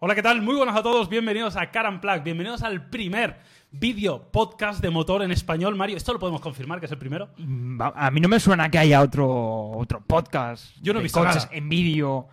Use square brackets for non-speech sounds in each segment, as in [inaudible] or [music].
Hola, ¿qué tal? Muy buenas a todos, bienvenidos a Car Plug, bienvenidos al primer vídeo podcast de motor en español. Mario, ¿esto lo podemos confirmar que es el primero? Mm, A mí no me suena que haya otro, otro podcast Yo no he de visto coches nada. en vídeo.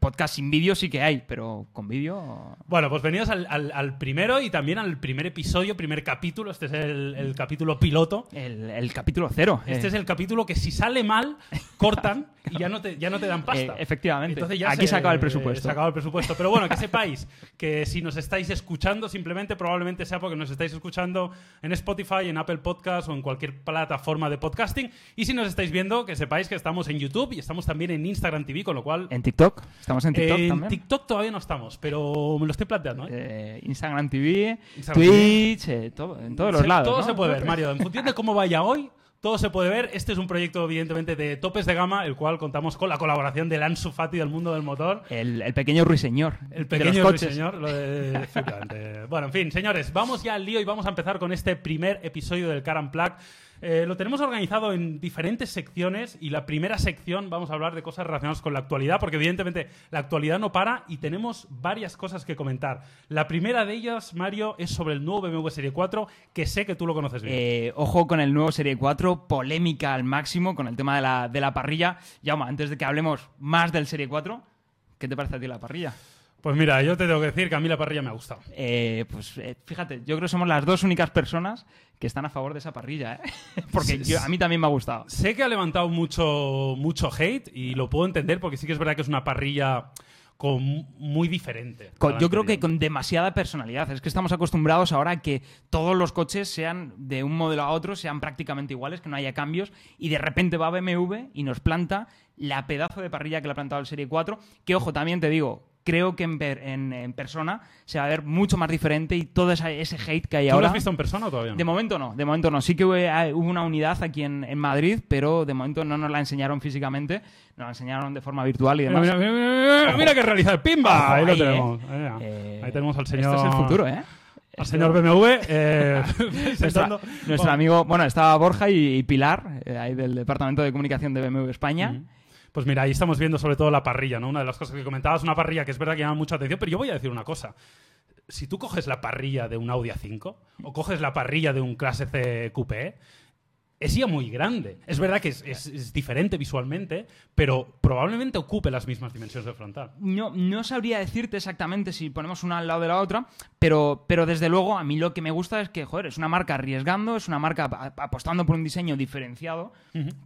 Podcast sin vídeo sí que hay, pero con vídeo... Bueno, pues venidos al, al- al primero y también al primer episodio, primer capítulo. Este es el, el capítulo piloto. El, el capítulo cero. Este eh. es el capítulo que si sale mal, cortan [laughs] y ya no te, ya no te dan pasta. Eh, efectivamente. Entonces ya Aquí se acaba el presupuesto. Se acaba el presupuesto. Pero bueno, que sepáis que si nos estáis escuchando, simplemente probablemente sea porque nos estáis escuchando en Spotify, en Apple Podcast o en cualquier plataforma de podcasting. Y si nos estáis viendo, que sepáis que estamos en YouTube y estamos también en Instagram TV, con lo cual... En TikTok. Estamos en TikTok en también. TikTok todavía no estamos, pero me lo estoy planteando. ¿eh? Eh, Instagram TV, Instagram Twitch, eh, todo, en todos los lados. Todo ¿no? se puede ver, Mario. En función de cómo vaya hoy, todo se puede ver. Este es un proyecto, evidentemente, de topes de gama, el cual contamos con la colaboración del Ansu Fati del mundo del motor. El, el pequeño ruiseñor. El de pequeño los coches. señor, lo de. [laughs] Bueno, en fin, señores, vamos ya al lío y vamos a empezar con este primer episodio del Car and Plug. Eh, lo tenemos organizado en diferentes secciones y la primera sección vamos a hablar de cosas relacionadas con la actualidad, porque evidentemente la actualidad no para y tenemos varias cosas que comentar. La primera de ellas, Mario, es sobre el nuevo BMW Serie 4, que sé que tú lo conoces bien. Eh, ojo con el nuevo Serie 4, polémica al máximo con el tema de la, de la parrilla. Yauma, antes de que hablemos más del Serie 4, ¿qué te parece a ti la parrilla? Pues mira, yo te tengo que decir que a mí la parrilla me ha gustado. Eh, pues eh, fíjate, yo creo que somos las dos únicas personas que están a favor de esa parrilla, ¿eh? [laughs] Porque yo- a mí también me ha gustado. Sé que ha levantado mucho, mucho hate y lo puedo entender porque sí que es verdad que es una parrilla con muy diferente. Con- yo creo que con demasiada personalidad. Es que estamos acostumbrados ahora a que todos los coches sean de un modelo a otro, sean prácticamente iguales, que no haya cambios, y de repente va BMW y nos planta la pedazo de parrilla que le ha plantado el Serie 4, que ojo, también te digo, creo que en, per- en- en persona se va a ver mucho más diferente y todo esa- ese hate que hay ¿Tú lo ahora... has visto en persona todavía no? De momento no, de momento no. Sí que hubo, eh, hubo una unidad aquí en, en Madrid, pero de momento no nos la enseñaron físicamente, nos la enseñañando de forma virtual y Mira, demás. mira, mira, mira, mira, que realizar ¡Pimba! Ojo, ahí lo ahí, tenemos. eh. Eh, ahí tenemos al señor. Esto es el futuro, ¿eh? Al señor BMW. eh, [laughs] Nuestra- nuestro amigo, bueno, estaba Borja y, y Pilar, eh, ahí del Departamento de Comunicación de BMW España. Ujú. Pues mira, ahí estamos viendo sobre todo la parrilla, ¿no? Una de las cosas que comentabas, una parrilla que es verdad que llama mucha atención, pero yo voy a decir una cosa. Si tú coges la parrilla de un Audi A5 o coges la parrilla de un Clase C Coupé, es ya muy grande. Es verdad que es, es- es diferente visualmente, pero probablemente ocupe las mismas dimensiones de frontal. No, no sabría decirte exactamente si ponemos una al lado de la otra, pero, pero desde luego a mí lo que me gusta es que, joder, es una marca arriesgando, es una marca ap- apostando por un diseño diferenciado,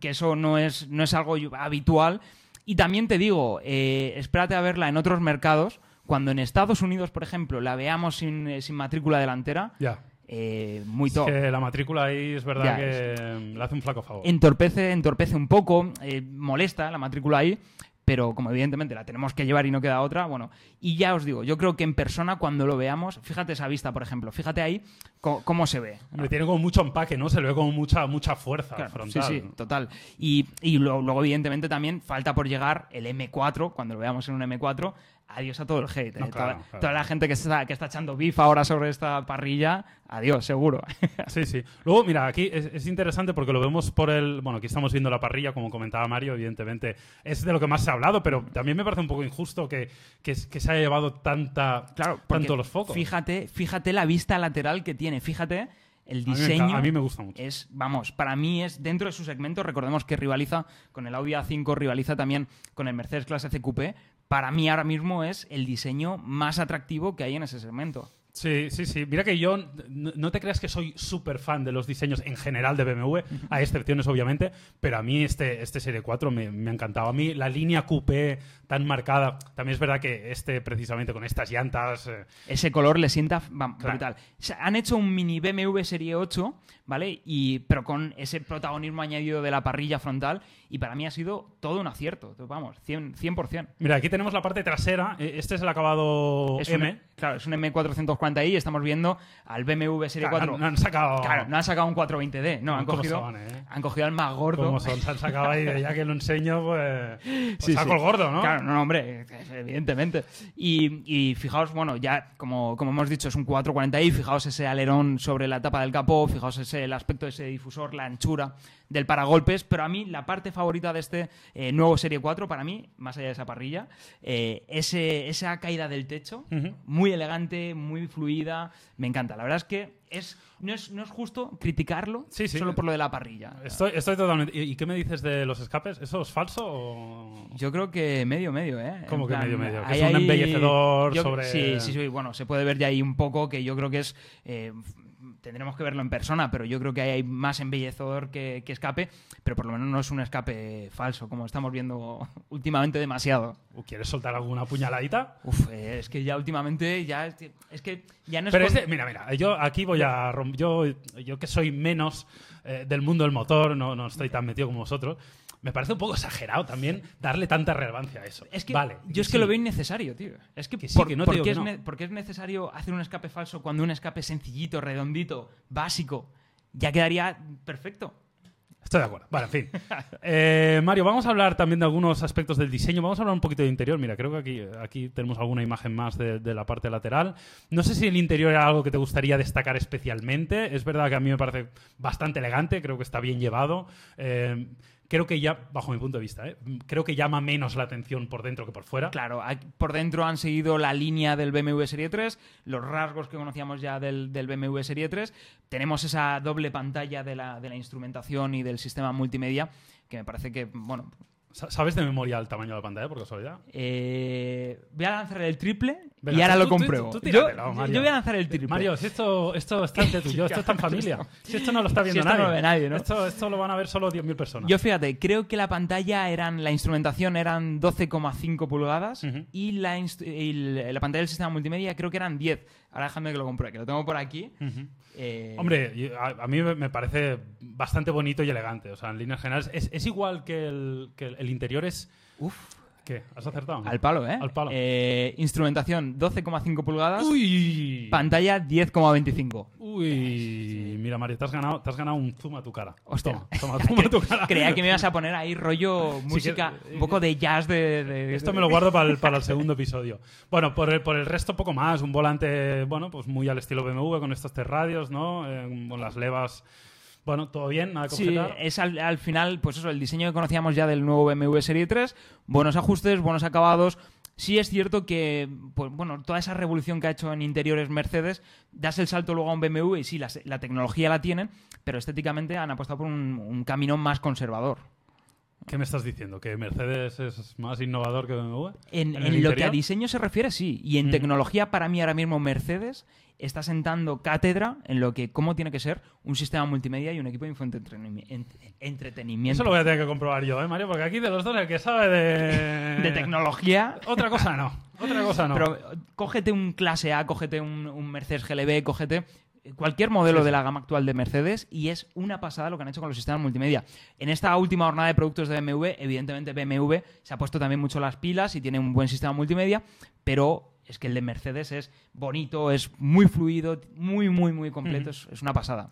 que eso no es, no es algo habitual. Y también te digo, eh, espérate a verla en otros mercados, cuando en Estados Unidos, por ejemplo, la veamos sin, eh, sin matrícula delantera, Ya. Eh, muy Es top. que la matrícula ahí es verdad Ya, que le hace un flaco favor. entorpece, entorpece un poco, eh, molesta la matrícula ahí, pero como evidentemente la tenemos que llevar y no queda otra, bueno, y ya os digo, yo creo que en persona cuando lo veamos, fíjate esa vista, por ejemplo, fíjate ahí cómo, se ve. Tiene como mucho empaque, ¿no? Se le ve como mucha, mucha fuerza Claro, frontal. Sí, sí, total. Y, y luego, evidentemente, también falta por llegar el M4, cuando lo veamos en un M4. Adiós a todo el hate. No, eh. claro, toda, claro. toda la gente que está, que está echando beef ahora sobre esta parrilla, adiós, seguro. [laughs] Sí, sí. Luego, mira, aquí es, es interesante porque lo vemos por el. Bueno, aquí estamos viendo la parrilla, como comentaba Mario, evidentemente. Es de lo que más se ha hablado, pero también me parece un poco injusto que, que, que se haya llevado tanta, Claro, tanto los focos. Fíjate, fíjate la vista lateral que tiene, fíjate el A mí me enca- diseño. a mí me gusta mucho. Es, vamos, para mí es dentro de su segmento, recordemos que rivaliza con el Audi A5, rivaliza también con el Mercedes Clase C Coupé. Para mí ahora mismo es el diseño más atractivo que hay en ese segmento. Sí, sí, sí. Mira que yo no, no te creas que soy súper fan de los diseños en general de BMW, a excepciones obviamente, pero a mí este, este Serie 4 me, me ha encantado. A mí la línea coupé tan marcada, también es verdad que este precisamente con estas llantas... eh, Ese color le sienta Claro. brutal. O sea, han hecho un mini BMW Serie 8, ¿vale? Y, pero con ese protagonismo añadido de la parrilla frontal. Y para mí ha sido todo un acierto. Vamos, 100%. 100%. Mira, aquí tenemos la parte trasera. Eh, Este es el acabado Es M, claro, es un M440i y estamos viendo al BMW Serie Claro, 4. no han sacado... Claro, no han sacado un 420D, no, han ¿Cómo cogido, eh? han cogido al más gordo. Como son, se han sacado ahí, ya que lo enseño, pues, pues Sí, saco sí. el gordo, ¿no? Claro, no, no, hombre, evidentemente. Y, y fijaos, bueno, ya como, como hemos dicho, es un 440i, fijaos ese alerón sobre la tapa del capó, fijaos ese, el aspecto de ese difusor, la anchura del paragolpes, pero a mí la parte favorita de este eh, nuevo Serie 4, para mí, más allá de esa parrilla, eh, ese, esa caída del techo, muy elegante, muy fluida, me encanta. La verdad es que es, no, es, no es justo criticarlo Sí, sí. solo por lo de la parrilla. Estoy, estoy totalmente... ¿Y y qué me dices de los escapes? ¿Eso es falso o...? Yo creo que medio, medio, ¿eh? ¿Cómo En que plan, medio, medio? ¿Que hay es un embellecedor yo- sobre- Sí, sí, sí. Bueno, se puede ver ya ahí un poco que yo creo que es... eh, tendremos que verlo en persona, pero yo creo que ahí hay más embellecedor que, que escape, pero por lo menos no es un escape falso, como estamos viendo [laughs] últimamente demasiado. ¿O ¿Quieres soltar alguna puñaladita? Uf, eh, es que ya últimamente ya... Es que, es que ya no es... Pero con- este, mira, mira, yo aquí voy a yo yo que soy menos eh, del mundo del motor, no, no estoy tan metido como vosotros, me parece un poco exagerado también darle tanta relevancia a eso. Es que vale, yo es sí. que lo veo innecesario, tío. Es que, Que sí, por, que no te ¿por digo qué que es no. necesario hacer un escape falso cuando un escape sencillito, redondito, básico, ya quedaría perfecto? Estoy de acuerdo. Vale, en fin. [laughs] Eh, Mario, vamos a hablar también de algunos aspectos del diseño. Vamos a hablar un poquito de interior. Mira, creo que aquí, aquí tenemos alguna imagen más de, de la parte lateral. No sé si el interior era algo que te gustaría destacar especialmente. Es verdad que a mí me parece bastante elegante. Creo que está bien llevado. Eh, creo que ya, bajo mi punto de vista, ¿eh? creo que llama menos la atención por dentro que por fuera. Claro, por dentro han seguido la línea del BMW Serie 3, los rasgos que conocíamos ya del, del BMW Serie 3. Tenemos esa doble pantalla de la, de la instrumentación y del sistema multimedia, que me parece que, bueno, ¿Sabes de memoria el tamaño de la pantalla, por casualidad? eh, voy a lanzar el triple Venga, y ahora tú- lo tú- compruebo. tú yo, voy a lanzar el triple. Mario, si esto, esto está entre [laughs] tú y yo, esto está en familia. Si esto no lo está viendo Si esto nadie. no lo ve nadie, ¿no? Esto, esto lo van a ver solo 10.000 personas. Yo fíjate, creo que la pantalla eran, la instrumentación eran 12,5 pulgadas y, la, inst- y la la pantalla del sistema multimedia creo que eran 10. Ahora déjame que lo compruebe, que lo tengo por aquí. Eh, Hombre, a, a mí me- me parece bastante bonito y elegante. O sea, en líneas generales. Es, es igual que el, que el interior es. uf, ¿Qué? ¿Has acertado? al palo, ¿eh? Al palo. Eh, instrumentación 12,5 pulgadas, ¡Uy! pantalla 10,25. Uy, mira Mario, te has ganado, te has ganado un zoom a tu cara. Hostia. Toma, toma [laughs] zoom a tu cara. Creía que me ibas a poner ahí rollo música, que- un poco de jazz de... de- Esto me lo guardo para el, para el segundo episodio. Bueno, por el, por el resto poco más. Un volante, bueno, pues muy al estilo BMW con estos tres radios, ¿no? Eh, con las levas. Bueno, todo bien, nada que Sí, objetar. es al, al final, pues eso, el diseño que conocíamos ya del nuevo BMW Serie 3, buenos ajustes, buenos acabados. Sí es cierto que, pues bueno, toda esa revolución que ha hecho en interiores Mercedes, das el salto luego a un BMW y sí, la, la tecnología la tienen, pero estéticamente han apostado por un, un camino más conservador. ¿Qué me estás diciendo? ¿Que Mercedes es más innovador que BMW? En, ¿En lo que a diseño se refiere, sí. Y en Mm. tecnología, para mí ahora mismo Mercedes está sentando cátedra en lo que cómo tiene que ser un sistema multimedia y un equipo de entretenimiento. Eso lo voy a tener que comprobar yo, ¿eh, Mario? Porque aquí de los dos el que sabe de... [laughs] de tecnología. Otra cosa no. Otra cosa no. Pero cógete un clase A, cógete un, un Mercedes GLB, cógete cualquier modelo Sí, sí. de la gama actual de Mercedes y es una pasada lo que han hecho con los sistemas multimedia. En esta última jornada de productos de BMW, evidentemente BMW se ha puesto también mucho las pilas y tiene un buen sistema multimedia, pero es que el de Mercedes es bonito, es muy fluido, muy, muy, muy completo, es, es una pasada.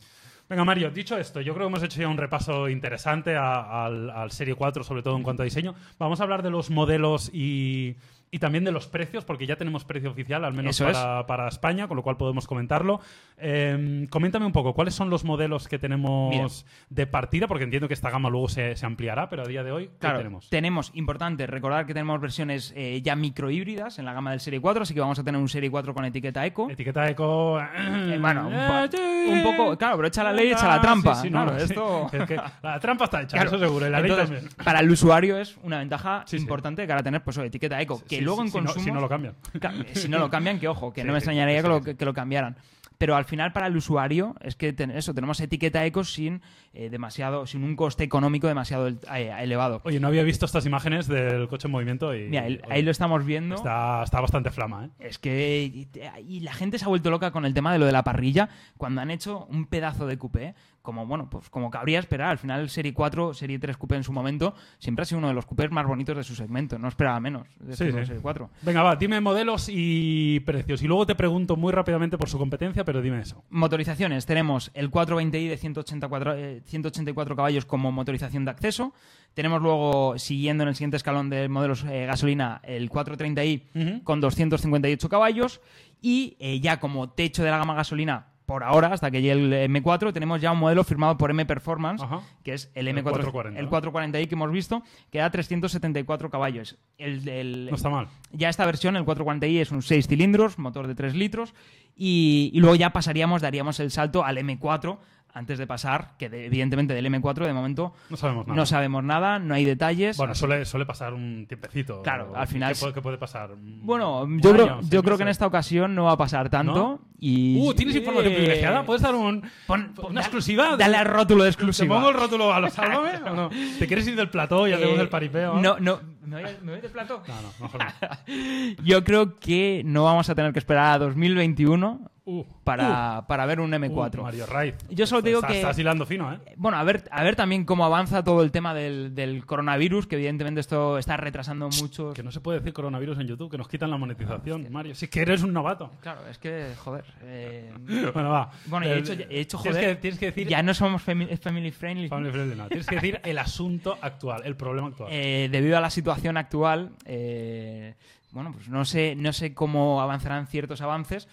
Venga, Mario, dicho esto, yo creo que hemos hecho ya un repaso interesante a- al, al Serie 4, sobre todo en cuanto a diseño. Vamos a hablar de los modelos y, y también de los precios, porque ya tenemos precio oficial, al menos para, para España, con lo cual podemos comentarlo. Eh, coméntame un poco, ¿cuáles son los modelos que tenemos de partida? Porque entiendo que esta gama luego se, se ampliará, pero a día de hoy, ¿qué Claro, tenemos? importante, recordar que tenemos versiones eh, ya microhíbridas en la gama del Serie 4, así que vamos a tener un Serie 4 con etiqueta Eco. Etiqueta eco. Eh, bueno, un, Eh, po- un poco, claro, pero echa la ley, echa Ah, la trampa. sí, sí, claro, no, sí. esto... [laughs] Es que la trampa está hecha, Claro, eso seguro, y la ley entonces, también. Para el usuario es una ventaja importante que ahora tener pues, etiqueta eco. Que Sí, luego en si no- consumo. si no lo cambian. [laughs] si no [laughs] lo cambian, que ojo, que no me extrañaría que, lo, que, que cambiaran. Pero al final, para el usuario, es que ten- eso, tenemos etiqueta eco sin eh, demasiado, sin un coste económico demasiado eh, elevado. Oye, no había visto estas imágenes del coche en movimiento y. Mira, ahí, oye, ahí lo estamos viendo. Está, está bastante flama, ¿eh? Es que. Y, y la gente se ha vuelto loca con el tema de lo de la parrilla cuando han hecho un pedazo de coupé como bueno, pues como cabría esperar. Al final, Serie 4, Serie 3 Coupé en su momento, siempre ha sido uno de los coupés más bonitos de su segmento. No esperaba menos de Sí, este sí. Serie 4. Venga, va, dime modelos y precios. Y luego te pregunto muy rápidamente por su competencia, pero dime eso. Motorizaciones, tenemos el 420i de 184, eh, 184 caballos como motorización de acceso. Tenemos luego, siguiendo en el siguiente escalón de modelos eh, gasolina, el 430i Ujú. con 258 caballos. Y eh, ya como techo de la gama gasolina, por ahora, hasta que llegue el M4, tenemos ya un modelo firmado por M Performance, Ajá. que es el El M4, 440, el ¿no? 440i que hemos visto, que da 374 caballos. El, el- No está mal. ya esta versión, el 440i, es un 6 cilindros, motor de 3 litros, y, y luego ya pasaríamos, daríamos el salto al M4 antes de pasar, que de- evidentemente del M4 de momento No sabemos nada. no sabemos nada, no hay detalles. Bueno, suele, suele pasar un tiempecito. Claro, al final ¿Qué puede, qué puede pasar? Bueno, ¿Un yo, creo, yo creo que en esta ocasión no va a pasar tanto. ¿No? Y... Uh, ¿tienes información privilegiada? ¿Puedes dar un, pon- una da- exclusiva? Dale al rótulo de ¿Te exclusiva. pongo el rótulo a los sálvame o no? ¿Te quieres ir del plató y hacemos Eh, el paripeo? No, no. ¿Me voy, me voy de plato? No, no, mejor no. [laughs] Yo creo que no vamos a tener que esperar a 2021 Uh, para, para ver un uh, M4. uh, Mario Raiz. Yo solo digo que- Estás hilando fino, ¿eh? Bueno, a ver, a ver también cómo avanza todo el tema del, del coronavirus, que evidentemente esto está retrasando mucho. Que no se puede decir coronavirus en YouTube, que nos quitan la monetización, Mario. Si es que eres un novato. Claro, es que, joder. eh, [laughs] Bueno, va. Bueno, y he hecho, he hecho, tienes joder. que, tienes que decir... Ya no somos fami- family friendly. Family friendly, no. Tienes que decir el asunto actual, el problema actual. Eh, debido a la situación actual, eh, bueno, pues no sé, no sé cómo avanzarán ciertos avances,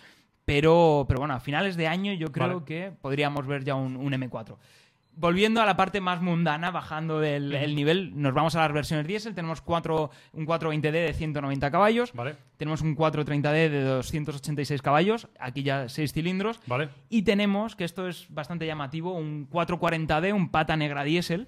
pero, pero bueno, a finales de año yo creo Vale. que podríamos ver ya un, un M4. Volviendo a la parte más mundana, bajando del el nivel, nos vamos a las versiones diésel. Tenemos cuatro, un 420D de 190 caballos, ¿Vale? tenemos un 430D de 286 caballos, aquí ya 6 cilindros, ¿Vale? y tenemos, que esto es bastante llamativo, un 440D, un pata negra diésel.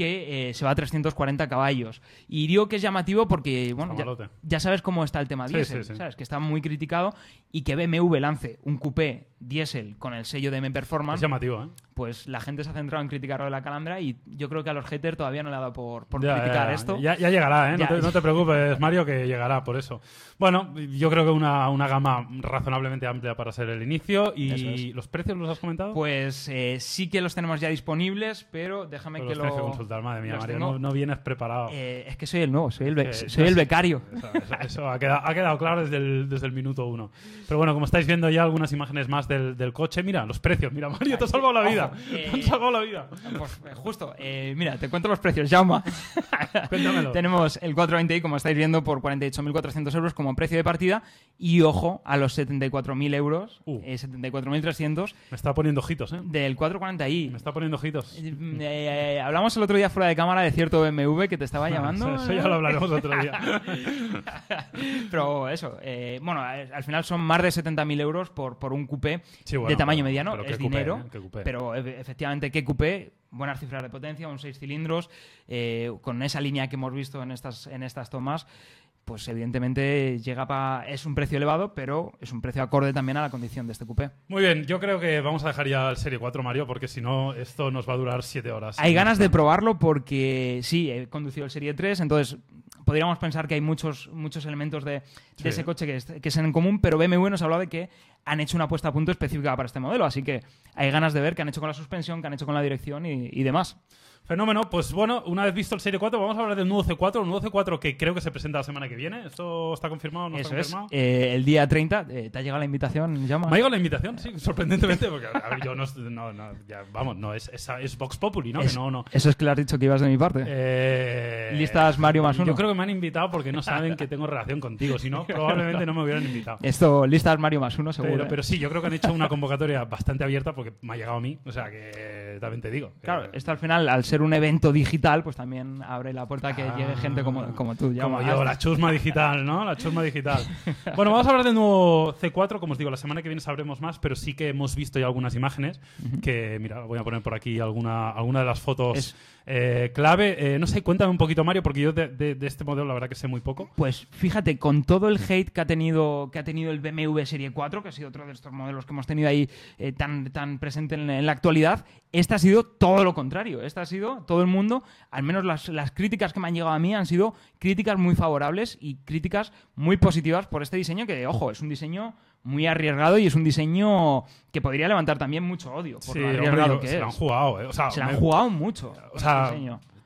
Que eh, se va a 340 caballos. Y digo que es llamativo porque, bueno, ya, sabes cómo está el tema Sí, diésel, sí, sí. ¿sabes? Que está muy criticado y que BMW lance un coupé diésel con el sello de M Es Performance, llamativo, ¿eh? pues la gente se ha centrado en criticarlo de la calandra y yo creo que a los haters todavía no le ha dado por, por Ya, criticar ya, esto. Ya, llegará, ¿eh? No, te, no te preocupes, Mario, que llegará por eso. Bueno, yo creo que una, una gama razonablemente amplia para ser el inicio. ¿Y es. los precios los has comentado? Pues eh, sí que los tenemos ya disponibles, pero déjame Pero que los lo... consultar, madre mía, Mario. No, no vienes preparado. Eh, es que soy el nuevo, soy el, Que- soy el becario. Eso, eso- eso ha, quedado, ha quedado claro desde el, desde el minuto uno. Pero bueno, como estáis viendo ya algunas imágenes más del, del coche, mira, los precios. Mira, Mario, te ha salvado la vida. Ojo, Te eh, han salvado la vida. Pues eh, justo, eh, mira, te cuento los precios, Jauma. [laughs] Cuéntamelo. Tenemos el 420i, como estáis viendo, por 48.400 euros como precio de partida. Y ojo, a los 74.000 euros, Uh. eh, 74.300 Me está poniendo ojitos, ¿eh? del 440i. Me está poniendo ojitos. Eh, eh, hablamos el otro día fuera de cámara de cierto BMW que te estaba [laughs] llamando. Eso, ya lo hablaremos otro día. [laughs] Pero eso, eh, bueno, eh, al final son más de 70.000 euros por, por un coupé Sí, bueno, de tamaño mediano. pero Es coupé, dinero, ¿eh? Pero e- efectivamente, ¿qué coupé? Buenas cifras de potencia, un 6 cilindros, eh, con esa línea que hemos visto en estas, en estas tomas. Pues evidentemente llega pa- es un precio elevado, pero es un precio acorde también a la condición de este coupé. Muy bien, yo creo que vamos a dejar ya el Serie 4, Mario, porque si no, esto nos va a durar 7 horas. Hay ganas de probarlo porque sí, he conducido el Serie 3, entonces podríamos pensar que hay muchos, muchos elementos de, de Sí. ese coche que, es, que es en común, pero BMW nos ha hablado de que han hecho una puesta a punto específica para este modelo, así que hay ganas de ver qué han hecho con la suspensión, qué han hecho con la dirección y, y demás. Fenómeno, pues bueno, una vez visto el Serie 4, vamos a hablar del nuevo C4, un nuevo C4 que creo que se presenta la semana que viene. ¿Esto está confirmado o no Eso está es. confirmado? Eh, el día 30, eh, ¿te ha llegado la invitación, Llama? Me ha llegado la invitación, sí, sorprendentemente, porque a ver, yo no, no, no, ya, vamos, no, es, es, es Vox Populi, ¿no? Que Es- no, no. Eso es que le has dicho que ibas de mi parte. Eh, Listas Mario más uno. Yo creo que me han invitado porque no saben que tengo relación contigo, si no, [laughs] probablemente no me hubieran invitado. Esto, listas Mario más uno, seguro. Pero, ¿eh? pero sí, yo creo que han hecho una [laughs] convocatoria bastante abierta porque me ha llegado a mí, o sea que también te digo. Claro, esto al final, al ser un evento digital, pues también abre la puerta a que Ah, llegue gente como, como tú. Llama. Como yo, la chusma digital, ¿no? La chusma digital. [laughs] Bueno, vamos a hablar del nuevo C4. Como os digo, la semana que viene sabremos más, pero sí que hemos visto ya algunas imágenes. Que, mira, voy a poner por aquí alguna, alguna de las fotos Es- eh, clave. Eh, no sé, cuéntame un poquito, Mario, porque yo de, de- de este modelo la verdad que sé muy poco. Pues fíjate, con todo el hate que ha tenido, que ha tenido el BMW Serie 4, que ha sido otro de estos modelos que hemos tenido ahí eh, tan, tan presente en, en la actualidad, este este ha sido todo lo contrario. Este ha sido todo el mundo, al menos las, las, críticas que me han llegado a mí han sido críticas muy favorables y críticas muy positivas por este diseño que, ojo, es un diseño muy arriesgado y es un diseño que podría levantar también mucho odio por lo arriesgado que se es. Lo han jugado, ¿eh? o sea, se lo han jugado mucho. O sea,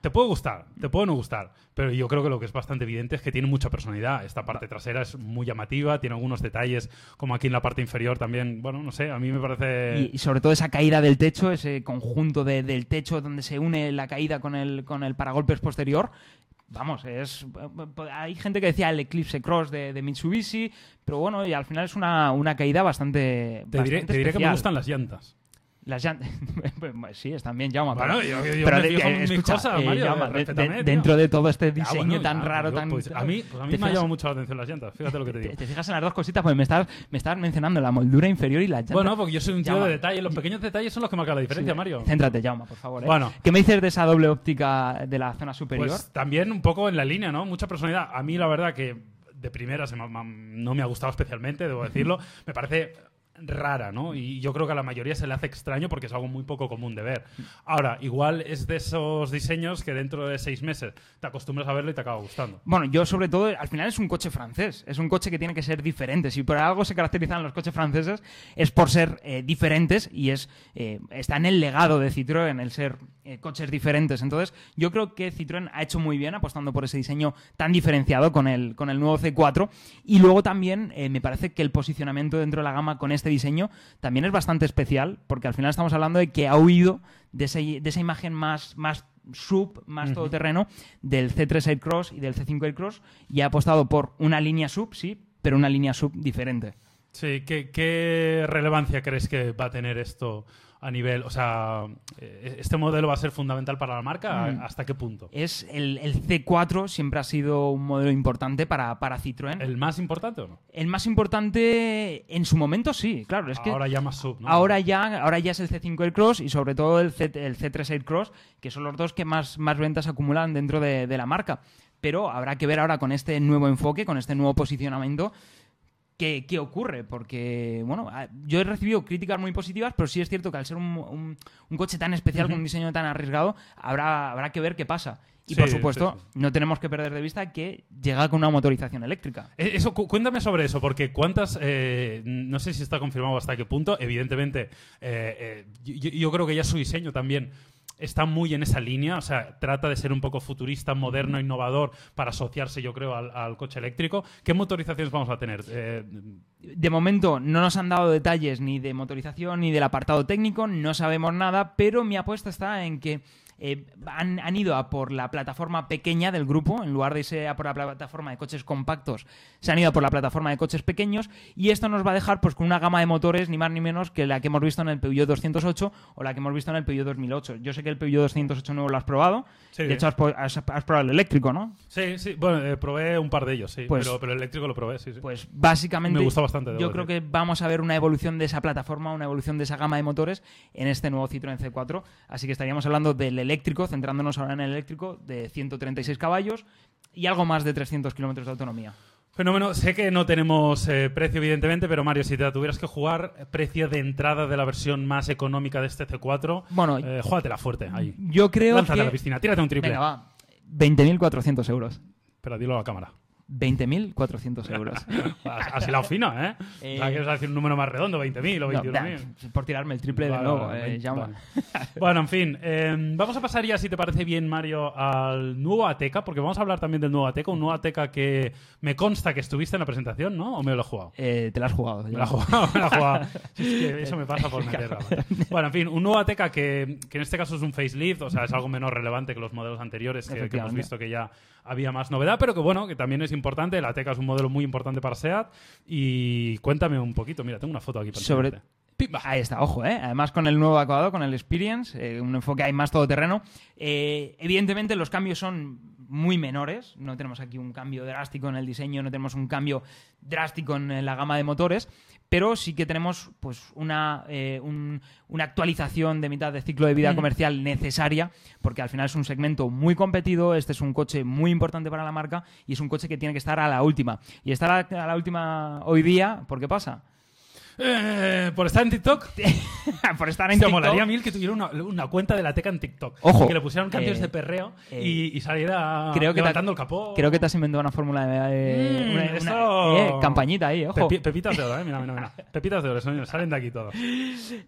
te puede gustar, te puede no gustar, pero yo creo que lo que es bastante evidente es que tiene mucha personalidad. Esta parte trasera es muy llamativa, tiene algunos detalles, como aquí en la parte inferior también, bueno, no sé, a mí me parece... Y, sobre todo esa caída del techo, ese conjunto del techo donde se une la caída con el, con el paragolpes posterior, Vamos, es hay gente que decía el Eclipse Cross de, Mitsubishi, pero bueno, y al final es una, una caída bastante. Te diré, te diré que me gustan las llantas. Las llantas. [laughs] sí, están bien, Jaume. Bueno, yo, yo pero me fijo cosas, eh, Mario, de, dentro de todo este diseño tan raro, tan. Pues a mí, pues a mí me ha llamado mucho la atención las llantas. Fíjate lo que te digo. Te, fijas en las dos cositas, porque me estás, me estás mencionando la moldura inferior y las llantas. Bueno, porque yo soy un tío de detalle. Los pequeños detalles son los que marcan la diferencia, Mario. Céntrate, Jaume, por favor. ¿eh? Bueno. ¿Qué me dices de esa doble óptica de la zona superior? Pues también un poco en la línea, ¿no? Mucha personalidad. A mí, la verdad, que de primera no me ha gustado especialmente, debo decirlo. Me parece rara, ¿no? Y yo creo que a la mayoría se le hace extraño porque es algo muy poco común de ver. Ahora, igual es de esos diseños que dentro de seis meses te acostumbras a verlo y te acaba gustando. Bueno, yo sobre todo, al final es un coche francés, es un coche que tiene que ser diferente. Si por algo se caracterizan los coches franceses es por ser eh, diferentes y es eh, está en el legado de Citroën el ser eh, coches diferentes. Entonces, yo creo que Citroën ha hecho muy bien apostando por ese diseño tan diferenciado con el, con el nuevo C4 y luego también me parece que el posicionamiento dentro de la gama con este este diseño también es bastante especial, porque al final estamos hablando de que ha huido de, esa imagen más, más sub, más todoterreno del C3 Aircross y del C5 Aircross y ha apostado por una línea sub, sí, pero una línea sub diferente. Sí, qué relevancia crees que va a tener esto a nivel, o sea, eh, este modelo va a ser fundamental para la marca, mm. ¿hasta qué punto? Es el, C4 siempre ha sido un modelo importante para, para Citroën. ¿El más importante o no? El más importante en su momento sí, claro. Es ahora ya más sub, ¿no? Ahora ya, ahora ya es el C5 Aircross y sobre todo el, C, el C3 Aircross, que son los dos que más, más ventas acumulan dentro de, de la marca. Pero habrá que ver ahora con este nuevo enfoque, con este nuevo posicionamiento, ¿Qué, ocurre? Porque, bueno, yo he recibido críticas muy positivas, pero sí es cierto que al ser un, coche tan especial, con un diseño tan arriesgado, habrá, habrá que ver qué pasa. Y por supuesto, no tenemos que perder de vista que llega con una motorización eléctrica. Eh, eso, cuéntame sobre eso, porque cuántas, eh, no sé si está confirmado hasta qué punto, evidentemente, eh, yo, creo que ya su diseño también está muy en esa línea, o sea, trata de ser un poco futurista, moderno, innovador para asociarse, yo creo, al, coche eléctrico. ¿Qué motorizaciones vamos a tener? Eh, de momento no nos han dado detalles ni de motorización ni del apartado técnico, no sabemos nada, pero mi apuesta está en que eh, han, ido a por la plataforma pequeña del grupo, en lugar de irse a por la plataforma de coches compactos, se han ido a por la plataforma de coches pequeños y esto nos va a dejar pues con una gama de motores ni más ni menos que la que hemos visto en el Peugeot 208 o la que hemos visto en el Peugeot 2008. Yo sé que el Peugeot 208 nuevo lo has probado, de hecho has, probado el eléctrico, ¿no? Sí, sí, bueno, eh, probé un par de ellos, sí, pues pero, el eléctrico lo probé, sí, sí. Pues básicamente me gusta bastante. Yo creo que vamos a ver una evolución de esa plataforma, una evolución de esa gama de motores en este nuevo Citroën C4, así que estaríamos hablando del eléctrico, centrándonos ahora en el eléctrico, de 136 caballos y algo más de 300 kilómetros de autonomía. Fenómeno. Sé que no tenemos eh, precio, evidentemente, pero Mario, si te la tuvieras que jugar, precio de entrada de la versión más económica de este C4, bueno, eh, júgatela fuerte ahí. Yo creo Lánzate a la piscina, tírate un triple. Venga, va. 20.400 euros. Pero dilo a la cámara. 20.400 euros. [laughs] Así la fino, ¿eh? eh... O sea, quieres decir un número más redondo, 20.000 o 21.000. por tirarme el triple de nuevo, eh, Bueno, en fin. Em, vamos a pasar ya, si te parece bien, Mario, al nuevo Ateca, porque vamos a hablar también del nuevo Ateca, un nuevo Ateca que me consta que estuviste en la presentación, ¿no? ¿O me lo he jugado? Eh, te lo has jugado. Me lo he jugado, me lo he jugado. [laughs] eso me pasa por meterla. Bueno, en fin, un nuevo Ateca que, que, en este caso es un facelift, o sea, es algo menos relevante que los modelos anteriores que, que hemos visto que ya había más novedad, pero que bueno, que también es importante. La Ateca es un modelo muy importante para SEAT. Y cuéntame un poquito, mira, tengo una foto aquí para Sobre... Ahí está, ojo, ¿eh? Además con el nuevo acabado, con el Experience, eh, un enfoque ahí más todoterreno. Eh, evidentemente los cambios son muy menores, no tenemos aquí un cambio drástico en el diseño, no tenemos un cambio drástico en la gama de motores, pero sí que tenemos pues una, eh, una actualización de mitad de ciclo de vida mm. comercial necesaria, porque al final es un segmento muy competido, este es un coche muy importante para la marca y es un coche que tiene que estar a la última. Y estar a la última hoy día, ¿por qué pasa? Eh, ¿Por estar en TikTok? [laughs] por estar en Te TikTok. molaría mil que tuviera una, una cuenta de la teca en TikTok. Ojo, Que le pusieran cambios eh, de perreo eh, y, y saliera creo que levantando el capó. Creo que te has inventado una fórmula de eh, Mm, una, campañita ahí, ojo. Pepi- pepitas de oro, eh. Mira, mira, mira. [laughs] Pepitas de oro, salen de aquí todos.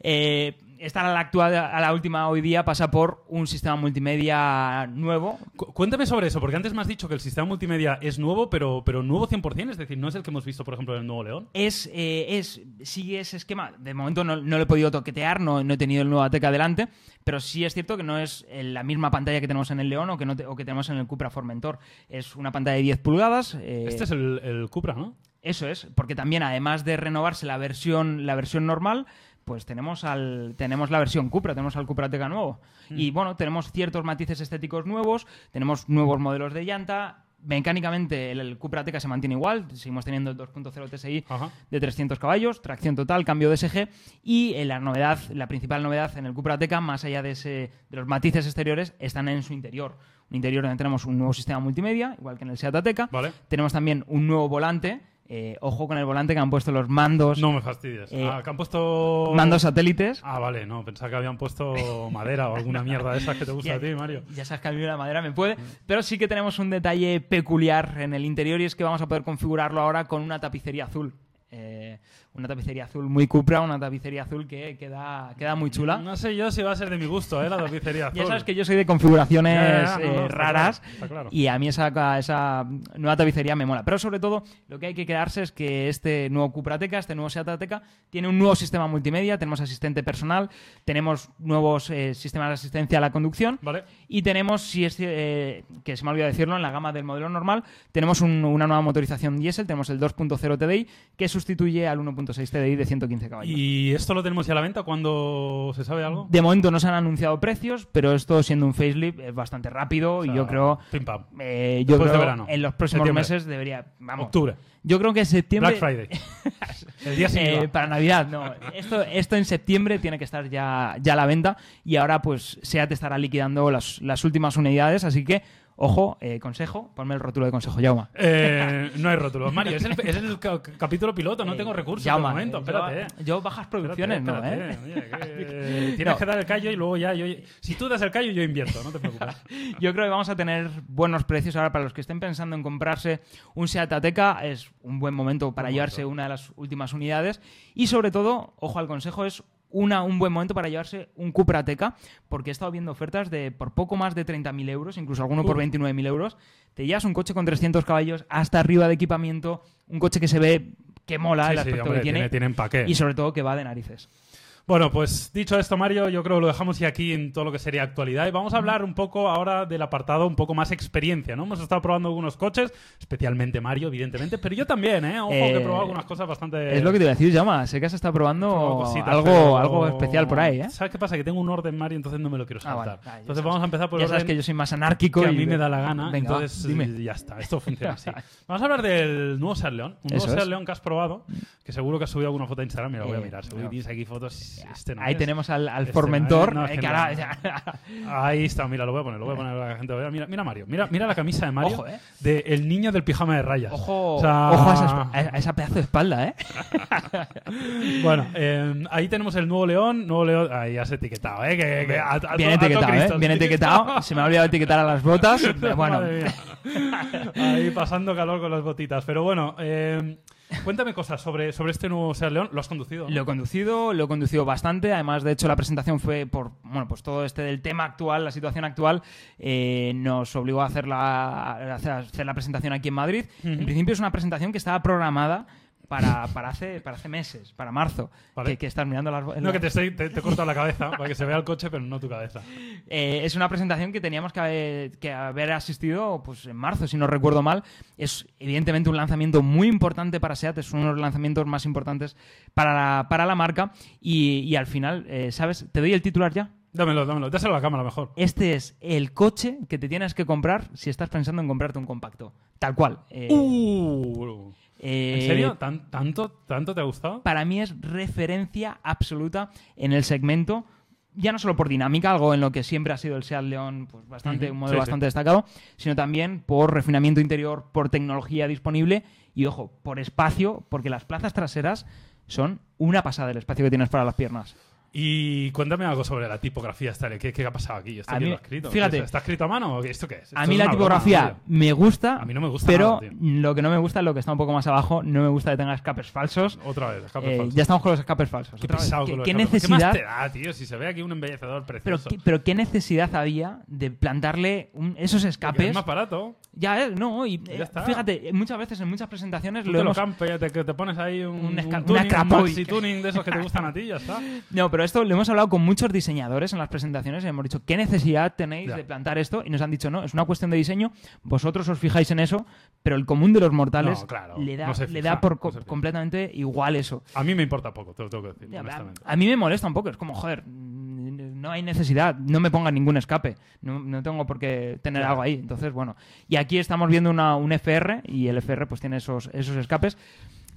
Eh, esta a la actual, a la última hoy día pasa por un sistema multimedia nuevo. Cu- Cuéntame sobre eso, porque antes me has dicho que el sistema multimedia es nuevo, pero, pero nuevo 100%, es decir, no es el que hemos visto, por ejemplo, en el Nuevo León. Es, eh, es, sigue ese esquema. De momento no, no lo he podido toquetear, no, no he tenido el nuevo Ateca delante, pero sí es cierto que no es eh, la misma pantalla que tenemos en el León o que, no te- o que tenemos en el Cupra Formentor. Es una pantalla de 10 pulgadas. eh, Este es el, el Cupra, ¿no? Eso es, porque también además de renovarse la versión, la versión normal, pues tenemos al tenemos la versión Cupra, tenemos al Cupra Teca nuevo. Y bueno, tenemos ciertos matices estéticos nuevos, tenemos nuevos modelos de llanta. Mecánicamente el, el Cupra Teca se mantiene igual, seguimos teniendo el 2.0 TSI Ajá. de 300 caballos, tracción total, cambio de SG y eh, la novedad, la principal novedad en el Cupra Teca, más allá de, ese, de los matices exteriores, están en su interior. Un interior donde tenemos un nuevo sistema multimedia, igual que en el Seat Ateca. Vale. Tenemos también un nuevo volante. Eh, ojo con el volante que han puesto los mandos, No me fastidies. Eh, ah, que han puesto... mandos satélites. Ah, vale, no, pensaba que habían puesto [laughs] madera o alguna mierda de esas que te gusta a ti, Mario. Ya sabes que a mí la madera me puede, pero sí que tenemos un detalle peculiar en el interior y es que vamos a poder configurarlo ahora con una tapicería azul. Eh, una tapicería azul muy Cupra, una tapicería azul que queda, queda muy chula. No sé yo si va a ser de mi gusto, ¿eh? La tapicería [laughs] azul. Ya sabes que yo soy de configuraciones Ya, ya, ya, no, eh, está raras claro, está claro. y a mí esa, esa nueva tapicería me mola. Pero sobre todo lo que hay que quedarse es que este nuevo Cupra Teca, este nuevo Seat Ateca, tiene un nuevo sistema multimedia, tenemos asistente personal, tenemos nuevos eh, sistemas de asistencia a la conducción Vale. y tenemos, si es, eh, que se me ha olvidado decirlo, en la gama del modelo normal, tenemos un- una nueva motorización diésel, tenemos el 2.0 TDI que sustituye al 1.6 TDI de 115 caballos. ¿Y esto lo tenemos ya a la venta cuando se sabe algo? De momento no se han anunciado precios, pero esto siendo un facelift es bastante rápido O sea, y yo creo, Pim pam. eh, yo de verano. en los próximos Septiembre. meses debería, vamos, Octubre. yo creo que en septiembre Black Friday. [laughs] El día eh, para Navidad, no. [laughs] Esto, esto en septiembre tiene que estar ya, ya a la venta y ahora pues SEAT estará liquidando las, las últimas unidades, así que ojo, eh, consejo, ponme el rótulo de consejo, Jauma. Eh, no hay rótulos. Mario, es el, es el ca- capítulo piloto, no Eh, tengo recursos Jauma, de momento. eh, Espérate, yo, yo bajas producciones, Espérate, [laughs] no, ¿eh? espérate, oye, que tienes No. que dar el callo y luego ya yo... Si tú das el callo, yo invierto, no te preocupes. [laughs] Yo creo que vamos a tener buenos precios ahora para los que estén pensando en comprarse un Seat Ateca. Es un buen momento para llevarse momento. una de las últimas unidades. Y sobre todo, ojo al consejo, es una, un buen momento para llevarse un Cupra Ateca, porque he estado viendo ofertas de por poco más de 30.000 euros, incluso alguno por Uf. 29.000 euros. Te llevas un coche con 300 caballos hasta arriba de equipamiento, un coche que se ve que mola Sí, el sí, aspecto hombre, que tiene, tiene, tiene empaque. y sobre todo que va de narices. Bueno, pues dicho esto, Mario, yo creo que lo dejamos ya aquí en todo lo que sería actualidad. Y vamos a hablar un poco ahora del apartado un poco más experiencia, ¿no? Hemos estado probando algunos coches, especialmente Mario, evidentemente, pero yo también, ¿eh? Ojo, que he Eh, probado algunas cosas bastante... Es lo que te iba a decir, Llama. Sé que has estado probando cositas, algo, pero- algo especial por ahí, ¿eh? ¿Sabes qué pasa? Que tengo un orden, Mario, entonces no me lo quiero Ah, saltar. Ah, ya entonces sabes. vamos a empezar por ya el sabes orden que yo soy más anárquico que a y mí de- me da la gana. Venga, va, entonces, dime. [laughs] ya está. Esto funciona así. [laughs] Vamos a hablar del nuevo Seat León. Un nuevo Seat. León que has probado, que seguro que has subido alguna foto a Instagram. Mira, voy a Eh, mirar. Seguro que tienes aquí fotos. Este no Ahí es. tenemos al, al Este Formentor, no, eh, [laughs] Ahí está, mira, lo voy a poner, lo voy a poner la gente. Mira, mira Mario, mira, mira la camisa de Mario, Ojo, eh. de el niño del pijama de rayas. Ojo, O sea- ojo a, esa, esp- a esa pedazo de espalda, ¿eh? [laughs] Bueno, eh, ahí tenemos el nuevo León, nuevo León, ahí has etiquetado, ¿eh? Que, que a- a Bien to- etiquetado, ¿eh? Bien etiquetado. [laughs] Se me ha olvidado etiquetar a las botas. Bueno. Ahí pasando calor con las botitas. Pero bueno, eh, cuéntame cosas sobre, sobre este nuevo Seat León. ¿Lo has conducido? lo he conducido, lo he conducido bastante. Además, de hecho, la presentación fue por, bueno, pues todo este del tema actual, la situación actual, eh, nos obligó a hacer la, a hacer, a hacer la presentación aquí en Madrid. En principio es una presentación que estaba programada para, para, hace, para hace meses, para marzo. Vale. Que, que estás mirando las... No, que te, estoy, te, te he cortado la cabeza para que se vea el coche, pero no tu cabeza. [laughs] Eh, es una presentación que teníamos que haber, que haber asistido pues, en marzo, si no recuerdo mal. Es evidentemente un lanzamiento muy importante para SEAT, es uno de los lanzamientos más importantes para la, para la marca. Y, y al final, eh, ¿sabes? Te doy el titular ya. Dámelo, dámelo. Dáselo a la cámara mejor. Este es el coche que te tienes que comprar si estás pensando en comprarte un compacto. Tal cual. Eh, Uh, eh, ¿En serio? ¿Tan- tanto, ¿Tanto te ha gustado? para mí es referencia absoluta en el segmento. Ya no solo por dinámica, algo en lo que siempre ha sido el Seat León, pues bastante, un modelo sí, bastante destacado, sino también por refinamiento interior, por tecnología disponible y, ojo, por espacio, porque las plazas traseras son una pasada el espacio que tienes para las piernas. Y cuéntame algo sobre la tipografía esta. ¿Qué, qué ha pasado aquí? ¿Esto A quién mí- lo ha escrito? fíjate. ¿Está escrito a mano o esto qué es? A Esto mí es la una broma, tipografía tío. me gusta, A mí no me gusta pero nada, lo que no me gusta es lo que está un poco más abajo. No me gusta que tenga escapes falsos. Otra vez, escape Eh, falso. ya estamos con los escapes falsos. Qué pesado ¿Qué, con los qué escapes. necesidad? ¿Qué más te da, tío? Si se ve aquí un embellecedor pero, precioso. qué, pero qué necesidad había de plantarle un- esos escapes. Es más barato. Ya, eh, no, y eh, Ya está. fíjate, muchas veces en muchas presentaciones Tú lo te lo hemos... campas, te, te pones ahí un, Un un una tuning, un crapoy. maxi tuning de esos que te gustan a ti, ya está. [laughs] No, pero esto lo hemos hablado con muchos diseñadores en las presentaciones y hemos dicho, ¿qué necesidad tenéis Ya. de plantar esto? Y nos han dicho, no, es una cuestión de diseño, vosotros os fijáis en eso, pero el común de los mortales No, claro, le da, no se le fija, da por no completamente igual eso. A mí me importa poco, te lo tengo que decir, Ya, honestamente. a mí me molesta un poco, es como, joder, no hay necesidad, no me pongan ningún escape, no, no tengo por qué tener Claro. algo ahí. Entonces, bueno, y aquí estamos viendo una, un FR y el FR pues tiene esos, esos escapes.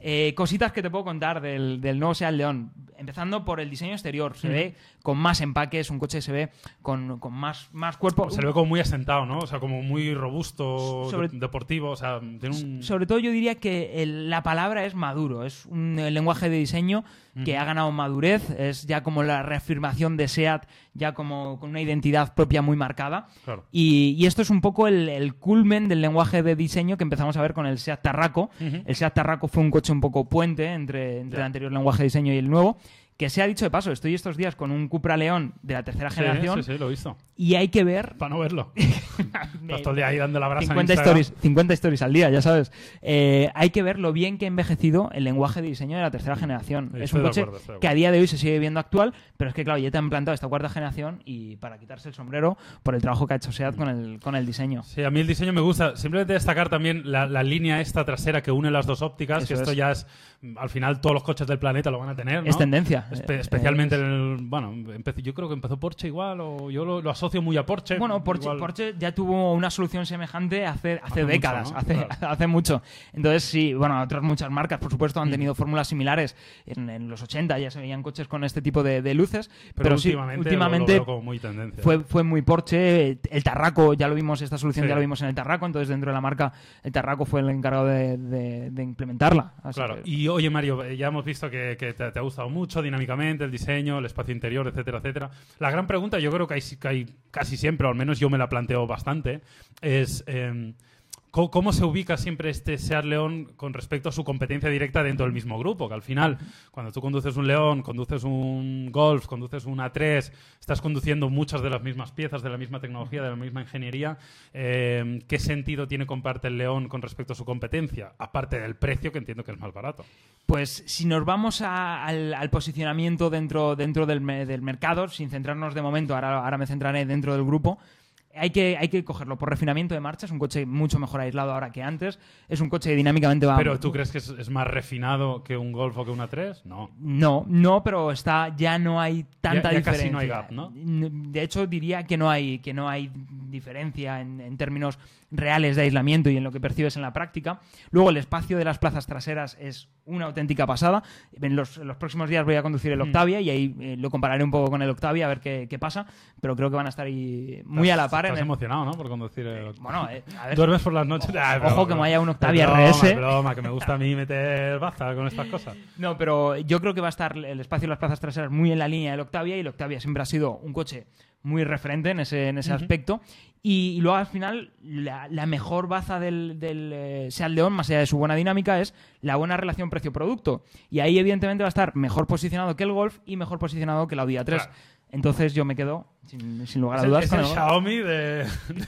Eh, cositas que te puedo contar del, del nuevo Seat León. Empezando por el diseño exterior. Se Ujú. ve con más empaques, un coche se ve con, con más, más cuerpo. Se ve como muy asentado, ¿no? O sea, como muy robusto, Sobre- de- deportivo, o sea, tiene un... Sobre todo yo diría que el- la palabra es maduro, es un lenguaje de diseño que ha ganado madurez, es ya como la reafirmación de SEAT, ya como con una identidad propia muy marcada. Claro. Y, y esto es un poco el, el culmen del lenguaje de diseño que empezamos a ver con el SEAT Tarraco. El SEAT Tarraco fue un coche un poco puente entre, entre el anterior lenguaje de diseño y el nuevo. Que se ha dicho de paso, estoy estos días con un Cupra León de la tercera Sí, generación Sí, sí, lo he visto. y hay que ver Para no verlo. [laughs] Estás todo el día ahí dando la brasa 50 en stories, 50 stories al día, ya sabes. Eh, hay que ver lo bien que ha envejecido el lenguaje de diseño de la tercera generación. Es un coche acuerdo, que a día de hoy se sigue viendo actual, pero es que, claro, ya te han plantado esta cuarta generación y para quitarse el sombrero por el trabajo que ha hecho SEAT con el, con el diseño. Sí, a mí el diseño me gusta. Simplemente destacar también la, la línea esta trasera que une las dos ópticas, Eso que esto es. ya es, al final todos los coches del planeta lo van a tener, ¿no? Es tendencia. Espe- Eh, especialmente en el, bueno, empecé- yo creo que empezó Porsche igual, o yo lo, lo asocio muy a Porsche. Bueno, Porsche, igual. Porsche ya tuvo una solución semejante hace, hace, Hace mucho, décadas, ¿no? hace, Claro. [laughs] hace mucho. Entonces, sí, bueno, otras muchas marcas, por supuesto, han Mm. tenido fórmulas similares. En, en los 80 ya se veían coches con este tipo de, de luces, pero, pero, sí, últimamente, lo- últimamente lo veo como muy tendencia. fue, fue muy Porsche. El Tarraco, ya lo vimos, esta solución Sí. ya lo vimos en el Tarraco, entonces dentro de la marca, el Tarraco fue el encargado de, de- de implementarla. Así Claro, que- y oye Mario, eh, ya hemos visto que, que te, te ha gustado mucho el diseño, el espacio interior, etcétera, etcétera. La gran pregunta, yo creo que hay, casi siempre, o al menos yo me la planteo bastante, es eh, ¿cómo, se ubica siempre este Seat León con respecto a su competencia directa dentro del mismo grupo. Que al final, cuando tú conduces un León, conduces un Golf, conduces un A3, estás conduciendo muchas de las mismas piezas, de la misma tecnología, de la misma ingeniería. Eh, ¿Qué sentido tiene comparte el León con respecto a su competencia? Aparte del precio, que entiendo que es más barato. Pues si nos vamos a- al, al posicionamiento dentro, dentro del, del mercado, sin centrarnos de momento, ahora, ahora me centraré dentro del grupo, hay que, hay que cogerlo por refinamiento de marcha. Es un coche mucho mejor aislado ahora que antes. Es un coche que dinámicamente va. Pero ¿tú crees que es, es más refinado que un Golf o que un A3? No. No, no, pero está, ya no hay tanta Ya- ya diferencia. casi no hay gap, ¿no? De hecho, diría que no hay, que no hay diferencia en, en términos reales de aislamiento y en lo que percibes en la práctica. Luego, el espacio de las plazas traseras es una auténtica pasada. En los, en los próximos días voy a conducir el Mm. Octavia y ahí eh, lo compararé un poco con el Octavia a ver qué, qué pasa, pero creo que van a estar ahí muy a la par. en Estás el- emocionado, ¿no? Por conducir el... Bueno, eh, a ver, ¿Duermes por las noches? Ah, Ojo broma, que broma. me haya un Octavia broma, RS. broma, que me gusta a mí meter baza con estas cosas. [laughs] No, pero yo creo que va a estar el espacio de las plazas traseras muy en la línea del Octavia y el Octavia siempre ha sido un coche muy referente en ese, en ese aspecto. Y, y luego al final, la, la mejor baza del, del eh, Seat León, más allá de su buena dinámica, es la buena relación precio-producto. Y ahí, evidentemente, va a estar mejor posicionado que el Golf y mejor posicionado que el Audi A3. Claro. Entonces yo me quedo, sin, sin lugar Es a el, dudas, es el el Golf. Xiaomi de,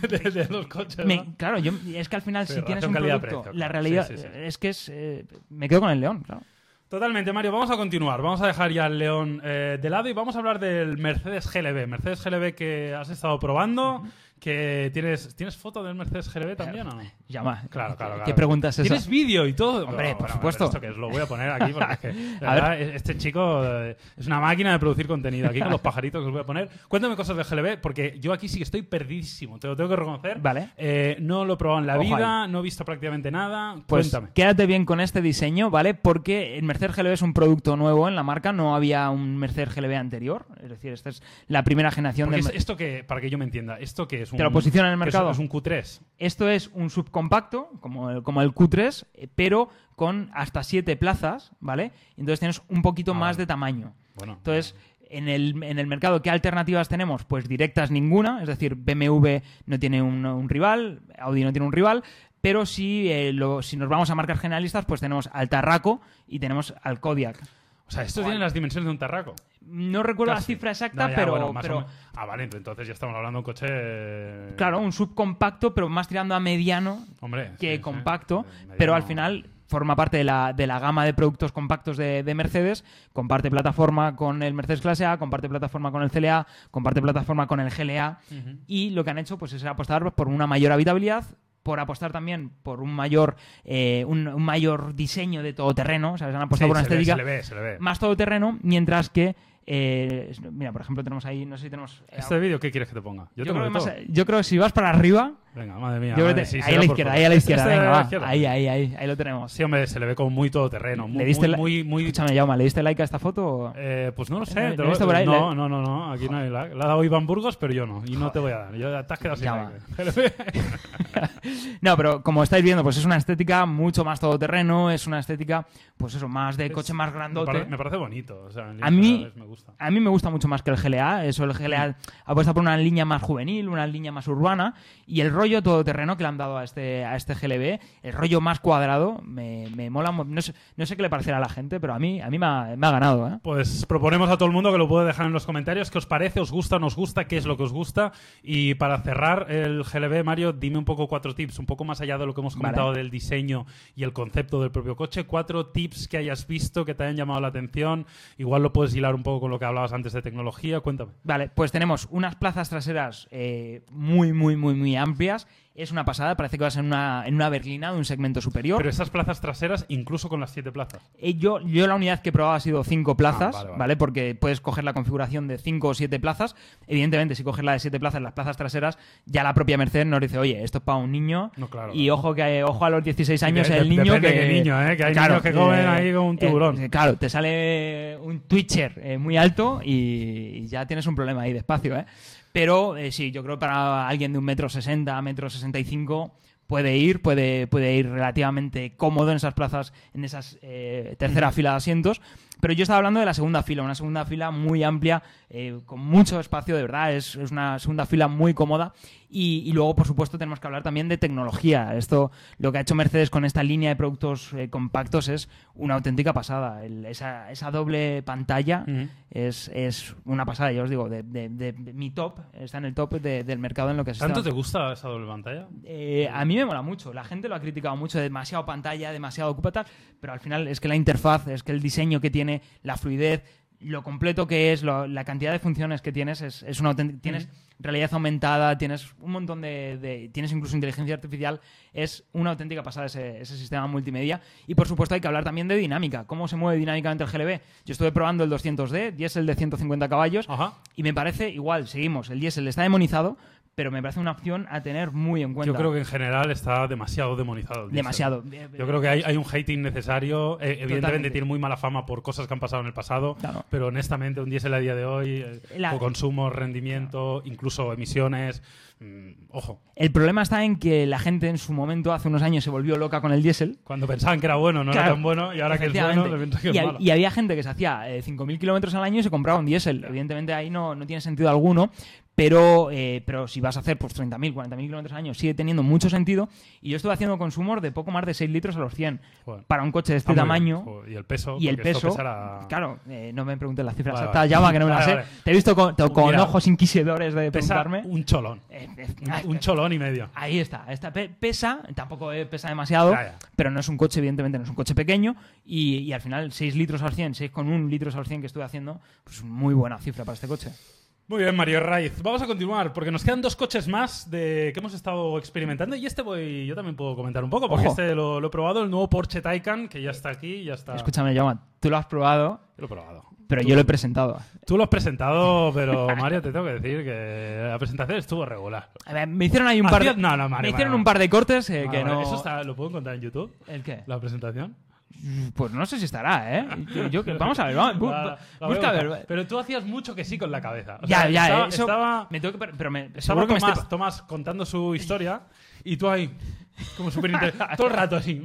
de- de los coches, Me- ¿no? claro, yo, es que al final, Sí, si tienes un producto, calidad-precio, la realidad Sí, sí, sí. es que es. eh, me quedo con el León, claro. Totalmente, Mario. Vamos a continuar. Vamos a dejar ya el León eh, de lado y vamos a hablar del Mercedes GLB. Mercedes GLB que has estado probando, que tienes... ¿Tienes foto del Mercedes GLB también o no? Llama. Claro, claro, ¿Qué claro. pregunta es? ¿Tienes vídeo y todo? Hombre, por bueno, supuesto. ¿Esto que es? Lo voy a poner aquí porque es que, [laughs] A ver. verdad, este chico eh, es una máquina de producir contenido. Aquí con los pajaritos que os voy a poner. Cuéntame cosas de GLB porque yo aquí sí que estoy perdidísimo. Te lo tengo que reconocer. Vale. Eh, no lo he probado en la Ojo vida, no he visto prácticamente nada. Pues Cuéntame. quédate bien con este diseño, ¿vale? Porque el Mercedes GLB es un producto nuevo en la marca, no había un Mercedes GLB anterior. Es decir, esta es la primera generación de... es- esto que, para que yo me entienda, esto que es un. ¿Te lo posiciona en el es- mercado? Es, un Q3. Esto es un subcompacto, como el, como el Q3, eh, pero con hasta 7 plazas, ¿vale? Entonces tienes un poquito Ah, más de tamaño. Bueno. Entonces, en el, en el mercado, ¿qué alternativas tenemos? Pues directas ninguna, es decir, BMW no tiene un, un rival, Audi no tiene un rival, pero si, eh, lo- si nos vamos a marcas generalistas, pues tenemos al Tarraco y tenemos al Kodiak. O sea, esto tiene las dimensiones de un tarraco. No recuerdo la cifra exacta, No, ya, pero, bueno, más o pero menos. Ah, vale, entonces ya estamos hablando de un coche. eh, claro, un subcompacto, pero más tirando a mediano Hombre. que sí, compacto, Eh, mediano. pero al final forma parte de la, de la gama de productos compactos de, de Mercedes, comparte plataforma con el Mercedes Clase A, comparte plataforma con el CLA, comparte plataforma con el GLA, y lo que han hecho pues es apostar por una mayor habitabilidad, por apostar también por un mayor, eh, un, un mayor diseño de todoterreno, o sea, se han apostado Sí, por una estética se le ve, se le ve. más todoterreno, mientras que, eh, mira, por ejemplo, tenemos ahí, no sé si tenemos... eh, ¿Este vídeo qué quieres que te ponga? yo, Yo, tengo creo que más- yo creo que si vas para arriba, Venga, madre mía. yo creo madre, que sí, ahí a la izquierda, ahí a la izquierda, venga, la va, ahí, ahí, ahí, ahí lo tenemos. Sí, hombre, se le ve como muy todoterreno. Muy, ¿Le diste muy, la- muy, muy- Escúchame, Yauma, ¿le diste like a esta foto? Eh, pues no lo ¿Lo sé. he te lo- visto por ahí? No, Le- no, no, no. Aquí no hay like. Le ha dado Iván Burgos, pero yo no. Y no te voy a dar. Yo te has quedado sin like. [laughs] No, pero como estáis viendo, pues es una estética mucho más todoterreno, es una estética, pues eso, más de coche más me, grandote. parece, me parece bonito. O sea, en A mí- me gusta. A mí me gusta mucho más que el GLA, eso el GLA apuesta por una línea más juvenil, una línea más urbana y el rollo todoterreno que le han dado a este, a este GLB, el rollo más cuadrado, me, me mola, no sé, no sé qué le parecerá a la gente, pero a mí, a mí me, ha, me ha ganado, ¿eh? Pues proponemos a todo el mundo que lo puede dejar en los comentarios qué os parece, os gusta, no os gusta, qué es lo que os gusta. Y para cerrar el GLB, Mario, dime un poco cuatro tips, un poco más allá de lo que hemos Vale. comentado del diseño y el concepto del propio coche. Cuatro tips que hayas visto, que te hayan llamado la atención. Igual lo puedes hilar un poco con lo que hablabas antes de tecnología. Cuéntame. Vale, pues tenemos unas plazas traseras eh, muy, muy, muy, muy amplias. Es una pasada, parece que vas en una, en una berlina de un segmento superior. Pero esas plazas traseras, incluso con las siete plazas. Eh, yo, yo la unidad que he probado ha sido cinco plazas, Ah, vale, vale, vale. Porque puedes coger la configuración de cinco o siete plazas. Evidentemente, si coges la de siete plazas, las plazas traseras, ya la propia Mercedes nos dice, oye, esto es para un niño. No, claro, y claro. ojo que ojo a los 16 años de- el niño que... ¿eh? Que hay niños que comen ahí como un tiburón. eh, claro, te sale un Twitcher eh, muy alto y, y ya tienes un problema ahí despacio, ¿eh? Pero eh, sí, yo creo que para alguien de un metro sesenta, metro sesenta y cinco puede ir, puede, puede ir relativamente cómodo en esas plazas, en esas eh, tercera fila de asientos. Pero yo estaba hablando de la segunda fila, una segunda fila muy amplia, eh, con mucho espacio, de verdad, es, es una segunda fila muy cómoda. Y, y luego, por supuesto, tenemos que hablar también de tecnología. Esto, lo que ha hecho Mercedes con esta línea de productos eh, compactos es una auténtica pasada. El- esa, esa doble pantalla Ujú. es, es una pasada, ya os digo, de, de- de- de mi top, está en el top de- del mercado en lo que se ¿Tanto está- te gusta esa doble pantalla? eh, a mí me mola mucho. La gente lo ha criticado mucho, demasiado pantalla, demasiado ocupa pero al final es que la interfaz, es que el diseño que tiene, la fluidez, lo completo que es, lo- la cantidad de funciones que tienes, es, es una tienes realidad aumentada, tienes un montón de, de- tienes incluso inteligencia artificial, es una auténtica pasada ese, ese sistema multimedia. Y por supuesto hay que hablar también de dinámica, cómo se mueve dinámicamente el GLB. Yo estuve probando el 200D, diésel de 150 caballos, Ajá. y me parece igual, seguimos, el diésel está demonizado, pero me parece una opción a tener muy en cuenta. Yo creo que en general está demasiado demonizado. el diésel. Demasiado. Yo creo que hay, hay un hate innecesario. Eh, evidentemente tiene muy mala fama por cosas que han pasado en el pasado, Claro. pero honestamente un diésel a día de hoy, eh, La- consumo, rendimiento, incluso emisiones, mm, ojo. El problema está en que la gente en su momento, hace unos años, se volvió loca con el diésel. Cuando pensaban que era bueno, no era tan bueno, y ahora que es bueno, le que es y, malo. y había gente que se hacía eh, 5.000 kilómetros al año y se compraba un diésel. Evidentemente ahí no, no tiene sentido alguno, pero, eh, pero si vas a hacer pues, 30.000, 40.000 kilómetros al año, sigue teniendo mucho sentido. Y yo estuve haciendo consumos de poco más de 6 litros a los 100 Joder. para un coche de este Ah, tamaño. Joder, Y el peso. Y el peso, claro, eh, no me preguntes la cifra Vale, exacta, vale. llama que no me la [laughs] Vale, sé. Te he visto con, con Mira, ojos inquisidores de pesa preguntarme. un cholón. Eh, eh, Un cholón y medio. Ahí está. Esta pe- pesa, tampoco pesa demasiado, Ya, ya. pero no es un coche, evidentemente, no es un coche pequeño. Y, y al final, 6 litros al 100, 6,1 litros al 100 que estuve haciendo, pues muy buena cifra para este coche. Muy bien, Mario Raiz. Vamos a continuar porque nos quedan dos coches más de que hemos estado experimentando y este voy, yo también puedo comentar un poco porque Ojo. este lo, lo he probado, el nuevo Porsche Taycan que ya está aquí, ya está. Escúchame, Jaume, tú lo has probado, Lo he probado. pero Tú- yo lo he presentado. Tú lo has presentado, pero [laughs] Mario, te tengo que decir que la presentación estuvo regular. A ver, me hicieron ahí un par de, no, no, Mario, me hicieron Mario. un par de cortes eh, Vale, que no... Eso está, lo puedo encontrar en YouTube, ¿El qué? la presentación. Pues no sé si estará, ¿eh? Yo- [laughs] vamos a ver, vamos, bu- La- la busca a ver. Pero tú hacías mucho que sí con la cabeza. O Ya, sea, ya, estaba, eso estaba- me tengo que, pero me, estaba seguro que me Tomás, Tomás contando su historia y tú ahí, como súper inte- [laughs] todo el rato así.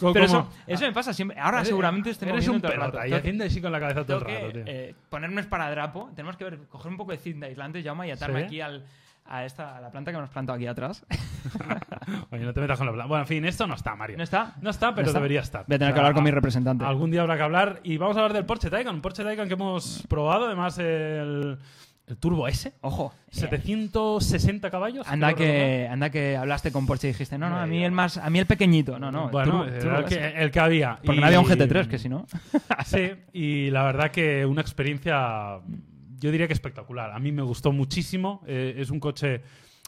Como- Pero como- eso, eso me pasa siempre. Ahora Eres- seguramente estoy Eres un todo el pelota rato. y haciendo así con la cabeza todo el rato, que tío. eh, ponerme esparadrapo. Tenemos que ver, coger un poco de cinta aislante, Jaume, y atarme ¿Sí? aquí al, a, esta, a la planta que hemos plantado aquí atrás. [laughs] Oye, no te metas con la planta. Bueno, en fin, esto no está, Mario. ¿No está? No está, pero ¿No está? debería estar. Voy a tener O que hablar con mi representante. Algún día habrá que hablar. Y vamos a hablar del Porsche Taycan. Un Porsche Taycan que hemos probado. Además, el, el Turbo S. Ojo. eh, 760 caballos. Anda que, anda que hablaste con Porsche y dijiste, no, no, a mí el más, a mí el pequeñito, no, no. Bueno, turbo- era turbo el, que, S. el que había. Porque Y- no había un GT3, que si no. [laughs] Sí, y la verdad que una experiencia, yo diría que espectacular. A mí me gustó muchísimo. Eh, es un coche.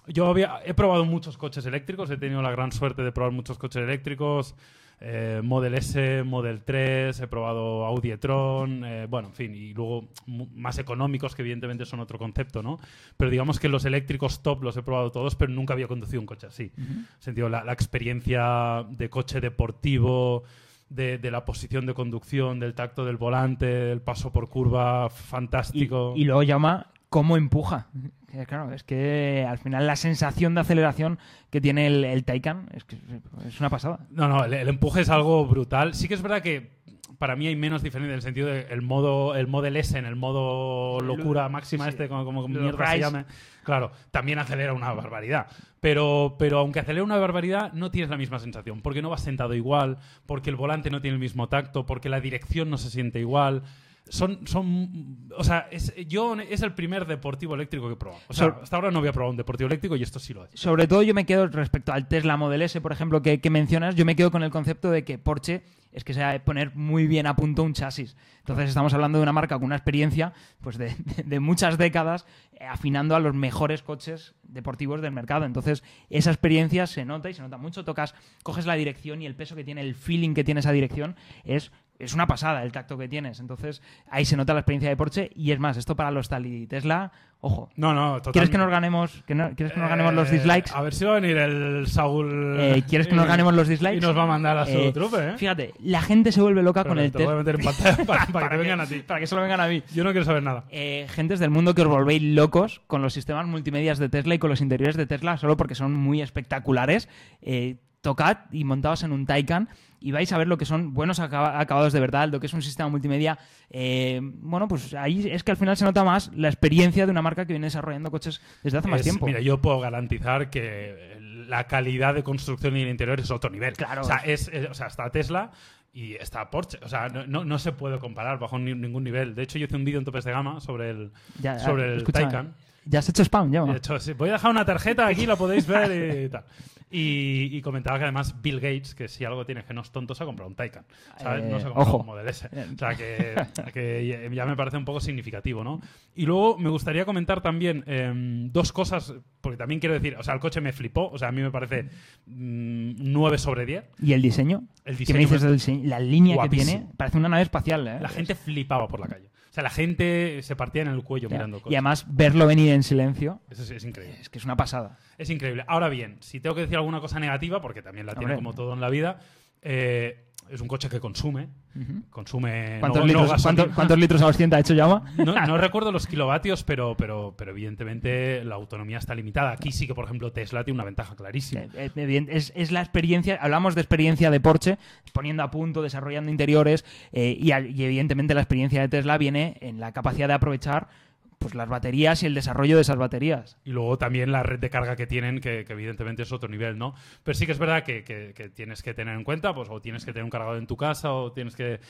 Yo había, he probado muchos coches eléctricos, he tenido la gran suerte de probar muchos coches eléctricos. eh, Model S, Model 3, he probado Audi e-tron, eh, bueno, en fin, y luego más económicos que evidentemente son otro concepto, ¿no? Pero digamos que los eléctricos top los he probado todos, pero nunca había conducido un coche así. Sentido, la, la experiencia de coche deportivo, de, de la posición de conducción, del tacto del volante, del paso por curva, fantástico. y luego llama cómo empuja. Que, [laughs] Claro, es que al final la sensación de aceleración que tiene el, el Taycan es que es una pasada. No, no, el, el empuje es algo brutal. Sí que es verdad que para mí hay menos diferencia en el sentido de el modo, el Model S en el modo locura lo- máxima sí, este, como, mierda se llame. Claro, también acelera una barbaridad. Pero, pero aunque acelera una barbaridad, no tienes la misma sensación. Porque no vas sentado igual, porque el volante no tiene el mismo tacto, porque la dirección no se siente igual. Son, son, o sea, es, yo es el primer deportivo eléctrico que he probado. O sea, Sobre- hasta ahora no había probado un deportivo eléctrico y esto sí lo es. Sobre todo yo me quedo respecto al Tesla Model S, por ejemplo, que, que mencionas, yo me quedo con el concepto de que Porsche es que se sabe poner muy bien a punto un chasis. Entonces estamos hablando de una marca con una experiencia pues de, de- de muchas décadas eh, afinando a los mejores coches deportivos del mercado. Entonces esa experiencia se nota y se nota mucho. Tocas, coges la dirección y el peso que tiene, el feeling que tiene esa dirección es es una pasada el tacto que tienes. Entonces, ahí se nota la experiencia de Porsche. Y es más, esto para los tal y Tesla, ojo. No, no, totalmente. ¿Quieres que nos ganemos, que no- ¿quieres que nos ganemos los Eh, dislikes? A ver si va a venir el Saúl. Eh, ¿Quieres que nos ganemos los dislikes? Y nos va a mandar a su Eh, trupe, ¿eh? Fíjate, la gente se vuelve loca Pero con el te voy a Tesla. meter en pantalla para, [laughs] para que vengan a ti. Para que solo vengan a mí. Yo no quiero saber nada. Eh, gentes del mundo que os volvéis locos con los sistemas multimedias de Tesla y con los interiores de Tesla solo porque son muy espectaculares. Tocad y montaos en un Taycan y vais a ver lo que son buenos acaba- acabados de verdad, lo que es un sistema multimedia. eh, bueno, pues ahí es que al final se nota más la experiencia de una marca que viene desarrollando coches desde hace más tiempo. Mira, yo puedo garantizar que la calidad de construcción y el interior es otro nivel. Claro. O sea, es, es- o sea, está Tesla y está Porsche. O sea, no, no, no se puede comparar bajo ni- ningún nivel. De hecho, yo hice un vídeo en topes de gama sobre el, Ya, sobre el Taycan. Ya has hecho spam, ya. De hecho, sí, voy a dejar una tarjeta aquí, la podéis ver y [laughs] tal. Y, y comentaba que además Bill Gates, que si algo tiene que no es tonto, se ha comprado un Taycan. ¿sabes? Eh, no se ha comprado ojo. un Model S. O sea, que, que ya me parece un poco significativo, ¿no? Y luego me gustaría comentar también em, dos cosas, porque también quiero decir, o sea, el coche me flipó, o sea, a mí me parece mm, 9 sobre 10. ¿Y el diseño? El ¿Qué diseño me dices me- del diseño? La línea Guapísimo. que tiene parece una nave espacial, ¿eh? La gente flipaba por la calle. O sea, la gente se partía en el cuello mirando el Y además, verlo venir en silencio Eso sí, es increíble. es que es una pasada. Es increíble. Ahora bien, si tengo que decir alguna cosa negativa, porque también la tiene como todo en la vida, eh, es un coche que consume. Consume. ¿Cuántos, no- litros, gasolina. cuánto- cuántos litros a 200 ha hecho Llama? [laughs] No, no recuerdo los kilovatios, pero, pero, pero evidentemente la autonomía está limitada. Aquí sí que, por ejemplo, Tesla tiene una ventaja clarísima. Eh, Es, es la experiencia, hablamos de experiencia de Porsche, poniendo a punto, desarrollando interiores, eh, y evidentemente la experiencia de Tesla viene en la capacidad de aprovechar pues, las baterías y el desarrollo de esas baterías. Y luego también la red de carga que tienen, que, que evidentemente es otro nivel, ¿no? Pero sí que es verdad que, que- que tienes que tener en cuenta, pues, o tienes que tener un cargador en tu casa, o tienes que,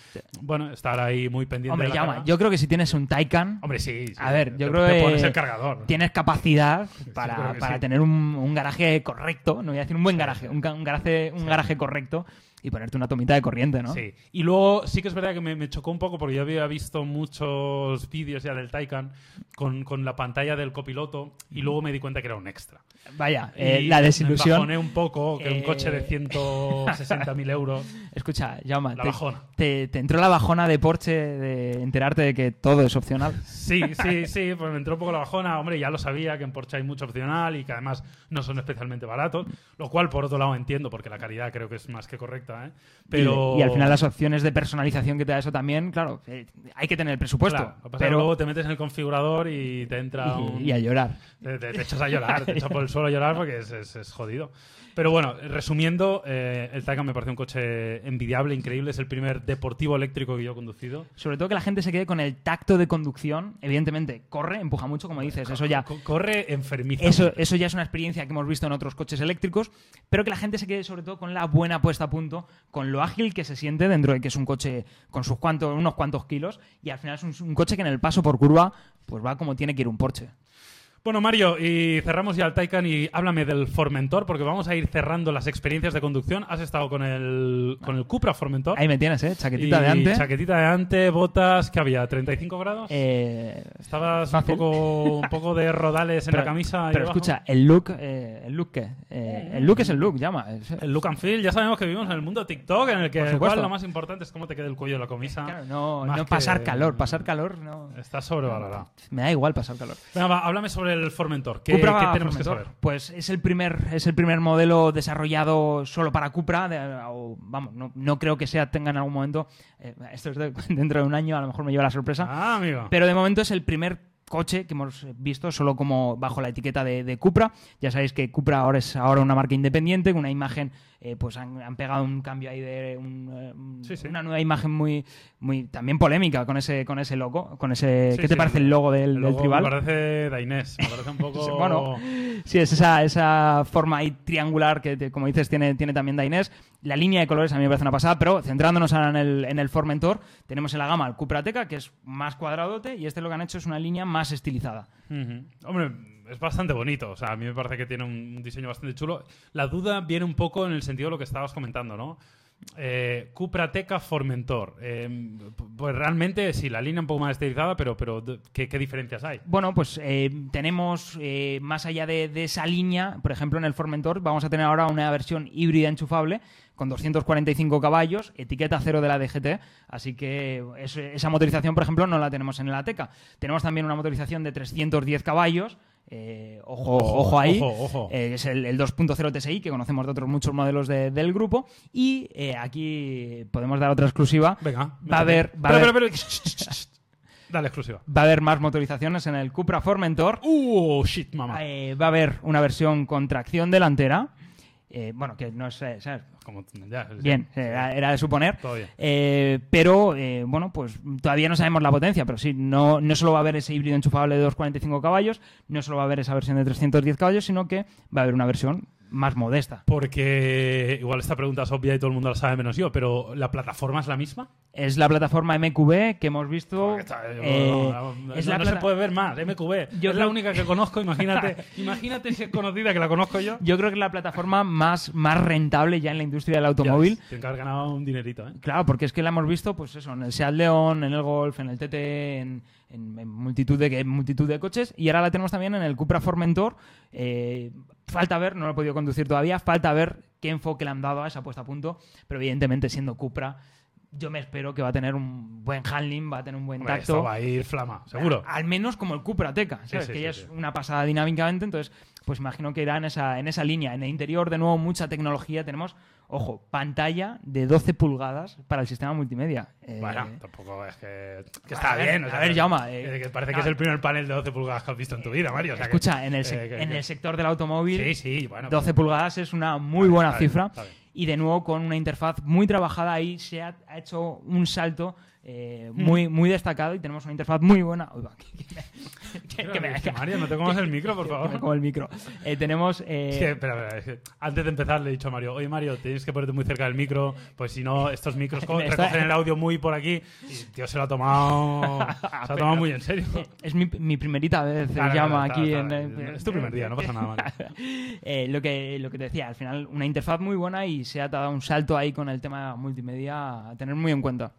bueno, estar ahí muy pendiente Hombre, de la Llama, carga. yo creo que si tienes un Taycan, Hombre, sí, sí. A ver, yo te- creo te que pones el cargador. tienes capacidad para, que para tener un, un garaje correcto, no voy a decir un buen garaje, un, ga- un garaje, un garaje correcto y ponerte una tomita de corriente, ¿no? Sí. Y luego sí que es verdad que me, me chocó un poco porque yo había visto muchos vídeos ya del Taycan con, con la pantalla del copiloto y luego me di cuenta que era un extra. Vaya, eh, Y la Me desilusión. bajoné un poco que un Eh, coche de 160.000 [laughs] euros. Escucha, Llama, La te, bajona. te- te entró la bajona de Porsche de enterarte de que todo es opcional. Sí, sí, sí, pues me entró un poco la bajona. Hombre, ya lo sabía que en Porsche hay mucho opcional y que además no son especialmente baratos, lo cual por otro lado entiendo porque la calidad creo que es más que correcta ¿eh? Pero... Y, y al final las opciones de personalización que te da eso también, claro, eh, hay que tener el presupuesto. Claro, lo que pasa es que pero luego te metes en el configurador y te entra [laughs] y, un... y a llorar. Te, te- te echas a llorar, te [laughs] echas por el suelo a llorar porque es, es- es jodido. Pero bueno, resumiendo, eh, el Taycan me parece un coche envidiable, increíble. Es el primer deportivo eléctrico que yo he conducido. Sobre todo que la gente se quede con el tacto de conducción. Evidentemente, corre, empuja mucho, como dices, eso ya. Co- corre enfermizo. Eso, eso ya es una experiencia que hemos visto en otros coches eléctricos, pero que la gente se quede sobre todo con la buena puesta a punto, con lo ágil que se siente dentro de que es un coche con sus cuantos, unos cuantos kilos, y al final es un, un coche que en el paso por curva pues va como tiene que ir un Porsche. Bueno, Mario, y cerramos ya el Taycan y háblame del Formentor, porque vamos a ir cerrando las experiencias de conducción. Has estado con el, con el Cupra Formentor. Ahí me tienes, ¿eh? Chaquetita Y de ante. Chaquetita de ante, botas, ¿qué había? ¿35 grados? Eh, Estabas un poco, un poco de rodales en la camisa. Pero abajo. escucha, el look, eh, ¿el look qué? Eh, el look es el look, llama. El look and feel, ya sabemos que vivimos en el mundo TikTok, en el que el cual lo más importante es cómo te quede el cuello de la camisa. Claro, no, no pasar calor, pasar calor no. Está sobrevalorado. Me da igual pasar calor. Venga, va, háblame sobre el Formentor. ¿Qué, Cupra qué tenemos que saber? Pues es el primer, es el primer modelo desarrollado solo para Cupra. de- o, vamos, no, no creo que sea tenga en algún momento. eh, esto es de- [laughs] dentro de un año, a lo mejor me lleva la sorpresa. Ah, amigo. Pero de momento es el primer coche que hemos visto solo como bajo la etiqueta de, de Cupra. Ya sabéis que Cupra ahora es ahora una marca independiente, con una imagen, eh, pues han, han pegado un cambio ahí de un, eh, un- Sí, sí. una nueva imagen muy, muy también polémica con ese, con ese logo, con ese. Sí, ¿Qué te parece el logo del, El del tribal? Me parece Dainés. Me parece un [laughs] poco. Bueno, Sí, es esa, esa forma ahí triangular que, te- como dices, tiene, tiene también Dainés. La línea de colores a mí me parece una pasada, pero centrándonos ahora en el, en el Formentor, tenemos en la gama el Cupra Teca, que es más cuadradote, y este lo que han hecho es una línea más estilizada. Hombre, es bastante bonito. O sea, a mí me parece que tiene un diseño bastante chulo. La duda viene un poco en el sentido de lo que estabas comentando, ¿no? Eh, Cupra Teca Formentor. Eh, pues realmente sí, la línea un poco más estilizada, pero, pero ¿qué, qué diferencias hay? Bueno, pues eh, tenemos, eh, más allá de, de esa línea, por ejemplo, en el Formentor vamos a tener ahora una versión híbrida enchufable con 245 caballos, etiqueta cero de la DGT, así que es- esa motorización, por ejemplo, no la tenemos en el Ateca. Tenemos también una motorización de 310 caballos, eh, ojo, Ojo, ojo, ahí, ojo, ojo. eh, es el, el 2.0 TSI, que conocemos de otros muchos modelos de- del grupo, y eh, aquí podemos dar otra exclusiva. Venga. Va a haber- va. Dale, exclusiva. Va a haber más motorizaciones en el Cupra Formentor. Uh, shit, mamá. Eh, va a haber una versión con tracción delantera. Eh, bueno, que no sé, ¿sabes? Como, ya, sí, sí. Bien, era, era de suponer. Eh, pero, eh, bueno, pues todavía no sabemos la potencia, pero sí, no, no solo va a haber ese híbrido enchufable de 245 caballos, no solo va a haber esa versión de 310 caballos, sino que va a haber una versión más modesta. Porque igual esta pregunta es obvia y todo el mundo la sabe menos yo, pero ¿la plataforma es la misma? Es la plataforma MQB que hemos visto. Está- yo- eh, no, no, es no la se plata- puede ver más, MQB. Yo es la única que conozco, imagínate. [laughs] imagínate si es conocida que la conozco yo. Yo creo que es la plataforma más, más rentable ya en la industria del automóvil. Que haber ganado un dinerito, ¿eh? Claro, porque es que la hemos visto, pues eso, en el Seat León, en el Golf, en el TT, en, en- en multitud, de, en multitud de coches. Y ahora la tenemos también en el Cupra Formentor. Eh, falta ver, no lo he podido conducir todavía, falta ver qué enfoque le han dado a esa puesta a punto. Pero evidentemente, siendo Cupra, yo me espero que va a tener un buen handling, va a tener un buen Hombre, tacto. esto va a ir flama, seguro. Al menos como el Cupra Teca, ¿sabes? sí, que sí, ya sí. es una pasada dinámicamente, entonces pues imagino que irá en esa, en esa línea. En el interior, de nuevo, mucha tecnología. Tenemos, ojo, pantalla de 12 pulgadas para el sistema multimedia. Eh, Bueno, tampoco es que, que a está ver, bien. o a sea, ver, que- Jaume, que- eh, que parece que es el primer panel de 12 pulgadas que has visto en tu vida, Mario. o sea que- escucha, en el, eh, que- en el sector del automóvil, Sí, sí, bueno. 12 pulgadas es una muy Está buena bien, cifra. está bien. Y de nuevo con una interfaz muy trabajada ahí, se ha, ha hecho un salto eh, Mm. muy, muy destacado y tenemos una interfaz muy buena. Uy, va, que- que me- [laughs] que- me- Mario, no te comas el micro, por favor. como el micro. Eh, tenemos... eh, Es espera, espera, antes de empezar le he dicho a Mario, oye Mario, tienes que ponerte muy cerca del micro, pues si no, estos micros [laughs] recogen el audio muy por aquí. Y tío se lo ha tomado, [laughs] se lo ha tomado muy en serio. Es mi, mi primerita vez, se Claro, llama claro, aquí claro, en... Es tu primer día, no pasa nada, Mario. Eh, lo, que, lo que te decía, al final una interfaz muy buena y se ha dado un salto ahí con el tema multimedia a tener muy en cuenta.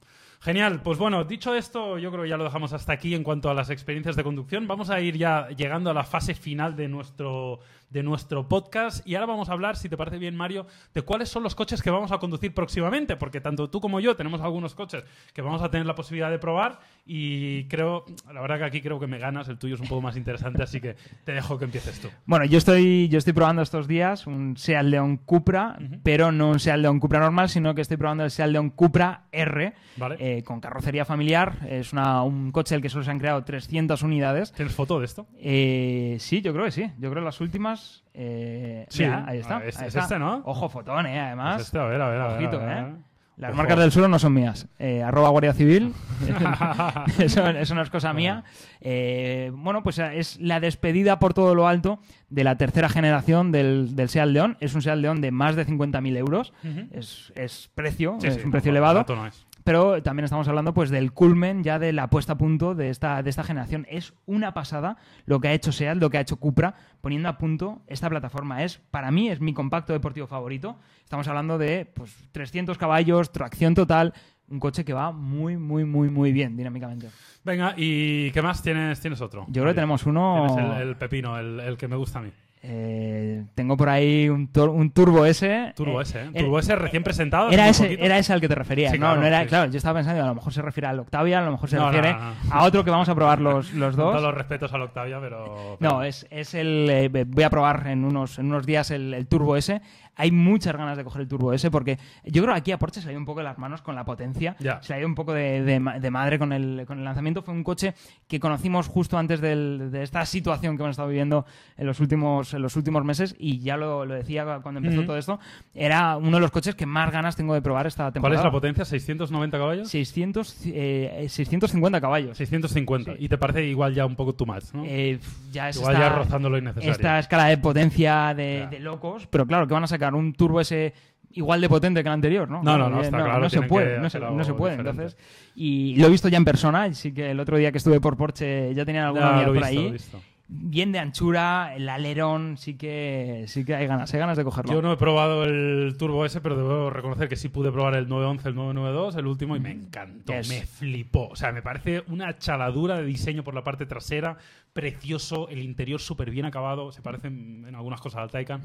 Genial, pues bueno, dicho esto, yo creo que ya lo dejamos hasta aquí en cuanto a las experiencias de conducción. Vamos a ir ya llegando a la fase final de nuestro, de nuestro podcast y ahora vamos a hablar, si te parece bien, Mario, de cuáles son los coches que vamos a conducir próximamente, porque tanto tú como yo tenemos algunos coches que vamos a tener la posibilidad de probar y creo, la verdad que aquí creo que me ganas, el tuyo es un poco más interesante, así que te dejo que empieces tú. Bueno, yo estoy, yo estoy probando estos días un Seat León Cupra, pero no un Seat León Cupra normal, sino que estoy probando el Seat León Cupra R Vale. eh, con carrocería familiar. Es una- un coche del que solo se han creado 300 unidades. ¿Tienes foto de esto? Eh, sí, yo creo que sí. Yo creo que las últimas. Eh, Sí. mira, ahí está. Ah, es- ahí es está. este, ¿no? Ojo, fotón, eh, además. Pues este, a ver, a ver, a ver, Ojito, a ver, a ¿eh? ver. Las Ojo. marcas del suelo no son mías. Eh, arroba Guardia Civil. [laughs] [laughs] eso, eso no es cosa mía. Eh, bueno, pues es la despedida por todo lo alto de la tercera generación del, del Seat León. Es un Seat León de más de 50.000 euros. Es, es precio, Sí, es sí, un precio elevado. no es. Pero también estamos hablando pues del culmen ya de la puesta a punto de esta, de esta generación. Es una pasada lo que ha hecho SEAT, lo que ha hecho Cupra, poniendo a punto esta plataforma. Es, para mí, es mi compacto deportivo favorito. Estamos hablando de pues, 300 caballos, tracción total, un coche que va muy, muy, muy, muy bien dinámicamente. Venga, ¿y qué más tienes? ¿Tienes otro? Yo creo que tenemos uno... Tienes el, el pepino, el, el que me gusta a mí. Eh, tengo por ahí un, un Turbo S. Turbo eh, S, ¿eh? era- Turbo S recién presentado. Era ese, era ese al que te referías, Sí, ¿no? claro, no era, sí. claro, yo estaba pensando, a lo mejor se refiere al Octavia, a lo mejor se No, no, refiere no, no. a otro que vamos a probar los, los Con dos. todos los respetos al Octavia, pero... No, pero- es, es el. eh, voy a probar en unos, en unos días el, el Turbo S. Hay muchas ganas de coger el Turbo S porque yo creo que aquí a Porsche se le ha ido un poco de las manos con la potencia. Se le ha ido un poco de, de ma- de madre con el, con el lanzamiento. Fue un coche que conocimos justo antes del- de esta situación que hemos estado viviendo en los últimos, en los últimos meses y ya lo, lo decía cuando empezó todo esto. Era uno de los coches que más ganas tengo de probar esta ¿Cuál temporada. es la potencia? ¿690 caballos? 600, eh, 650 caballos. 650. Sí. Y te parece igual ya un poco too much, ¿no? Eh, ya es igual esta- ya rozando lo innecesario. esta escala de potencia de, de locos, pero claro, que van a sacar un turbo ese igual de potente que el anterior, ¿no? No, no, no, claro, No se puede, no se, no se puede. diferente. Entonces, y lo he visto ya en persona, sí que el otro día que estuve por Porsche ya tenían alguna Ya, por visto, lo he ahí. visto. Bien de anchura, el alerón, sí que sí que hay ganas, hay ganas de cogerlo. Yo no he probado el Turbo S, pero debo reconocer que sí pude probar el 911, el 992, el último, y me encantó, Es- me flipó. O sea, me parece una chaladura de diseño por la parte trasera, precioso, el interior súper bien acabado, se parecen en algunas cosas al Taycan.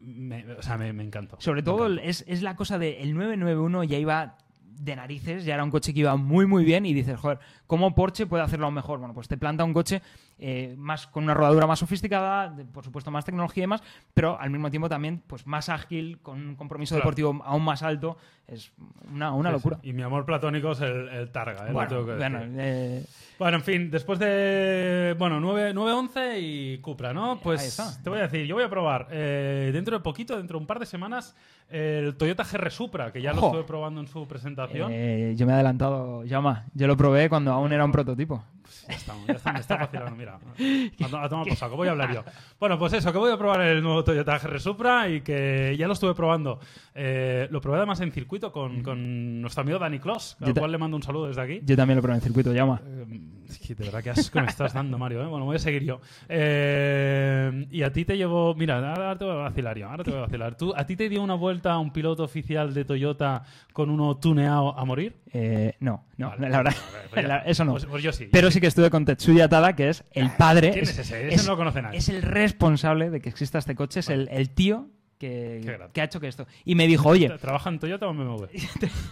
Me- o sea, me, me encantó. Sobre todo encantó. es, es la cosa de el 991 ya iba de narices, ya era un coche que iba muy muy bien y dices, joder, ¿cómo Porsche puede hacerlo mejor? Bueno, pues te planta un coche eh, más con una rodadura más sofisticada, de- por supuesto más tecnología y demás, pero al mismo tiempo también pues más ágil, con un compromiso Claro. deportivo aún más alto, es una, una Sí, locura. sí. Y mi amor platónico es el, el Targa, ¿eh? Bueno, tengo que decir. bueno, eh, Bueno, en fin, después de. Bueno, 9, 911 y Cupra, ¿no? Pues te voy a decir, yo voy a probar eh, dentro de poquito, dentro de un par de semanas, el Toyota GR Supra, que ya lo estuve probando en su presentación. yo me he adelantado, llama, yo lo probé cuando aún era un prototipo. Ya estamos, ya está, me está facilando, mira. [laughs] A, to- a tomar por saco, voy a hablar yo. Bueno, pues eso, que voy a probar el nuevo Toyota GR Supra y que ya lo estuve probando. Eh, lo probé además en circuito con, con nuestro amigo Dani Kloss, al cual le mando un saludo desde aquí. Yo también lo probé en circuito, llama. Eh, es que de verdad que asco me estás dando, Mario. ¿eh? Bueno, voy a seguir yo. Eh, y a ti te llevo. Mira, ahora te voy a vacilar yo. Ahora te voy a vacilar. ¿Tú, ¿A ti te dio una vuelta un piloto oficial de Toyota con uno tuneado a morir? Eh, no, no, Vale. la verdad, Vale, pues ya. [laughs] la- eso no. Pues, pues yo sí. Pero sí que estuve con Tetsuya Tada, que es el padre. ¿Quién es ese? Ese no lo conoce nadie. Es el responsable de que exista este coche, es el, el tío que, que ha hecho que esto. Y me dijo, oye, ¿Trabaja en Toyota o en BMW? [laughs]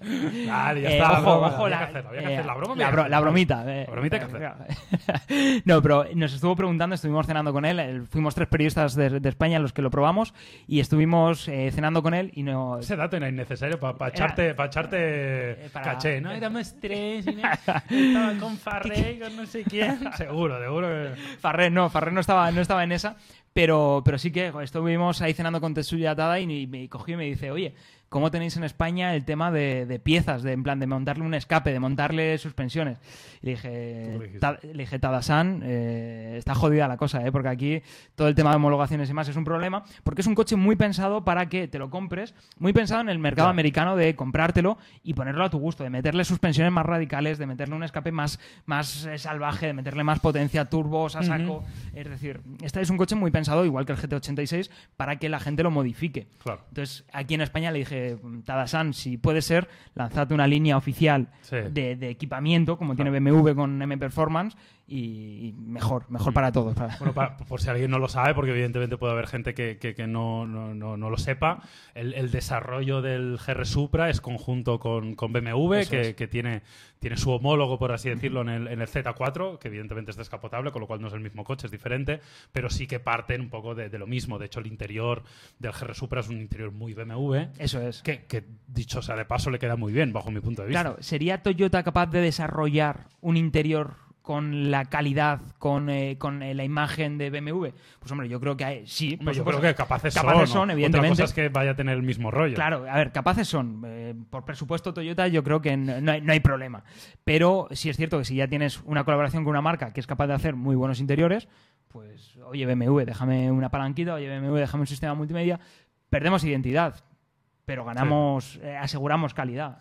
[laughs] Vale, ya eh, está. ojo, ojo, la, que eh, la broma. la, bro- la bromita. eh, La bromita que [laughs] no, pero nos estuvo preguntando, estuvimos cenando con él, fuimos tres periodistas de, de España los que lo probamos y estuvimos eh, cenando con él y no... Ese dato era innecesario para Era- echarte, pa echarte para- caché, ¿no? Éramos tres, no- estaba con Farrey, con no sé quién. Seguro, seguro que... Farré no, Farré no estaba, no estaba en esa, pero, pero sí que estuvimos ahí cenando con Tetsuya Tada y me cogió y me dice, oye, ¿cómo tenéis en España el tema de, de piezas, de en plan de montarle un escape, de montarle suspensiones? Y le dije, ¿Cómo le dijiste? "Ta- le dije Tada-san, eh, está jodida la cosa, ¿eh? porque aquí todo el tema de homologaciones y más es un problema, porque es un coche muy pensado para que te lo compres, muy pensado en el mercado americano de comprártelo y ponerlo a tu gusto, de meterle suspensiones más radicales, de meterle un escape más, más eh, salvaje, de meterle más potencia, turbos a saco. Es decir, este es un coche muy pensado, igual que el GT86, para que la gente lo modifique. Claro. Entonces, aquí en España le dije, Tadasan, si puede ser, lanzate una línea oficial Sí. de, de equipamiento, como tiene BMW con M Performance, y, mejor, mejor para todos. para- Bueno, por si alguien no lo sabe, porque evidentemente puede haber gente que, que- que no, no- no- no lo sepa, el, el desarrollo del GR Supra es conjunto con, con BMW, que, es. que tiene, tiene su homólogo, por así decirlo, en el, en el Z4, que evidentemente es descapotable, con lo cual no es el mismo coche, es diferente, pero sí que parten un poco de, de lo mismo. De hecho, el interior del GR Supra es un interior muy BMW, Eso es. que, que, dicho sea de paso, le queda muy bien, bajo mi punto de vista. Claro, ¿sería Toyota capaz de desarrollar un interior con la calidad, con, eh, con eh, la imagen de BMW? Pues hombre, yo creo que hay- sí. Por yo creo que capaces, Capaces son, son, ¿no? evidentemente. Otra cosa es que vaya a tener el mismo rollo. Claro, a ver, capaces son. Eh, por presupuesto Toyota yo creo que no no hay, no hay problema. Pero sí es cierto que si ya tienes una colaboración con una marca que es capaz de hacer muy buenos interiores, pues oye BMW, déjame una palanquita, oye BMW, déjame un sistema multimedia. Perdemos identidad, pero ganamos, eh, aseguramos calidad.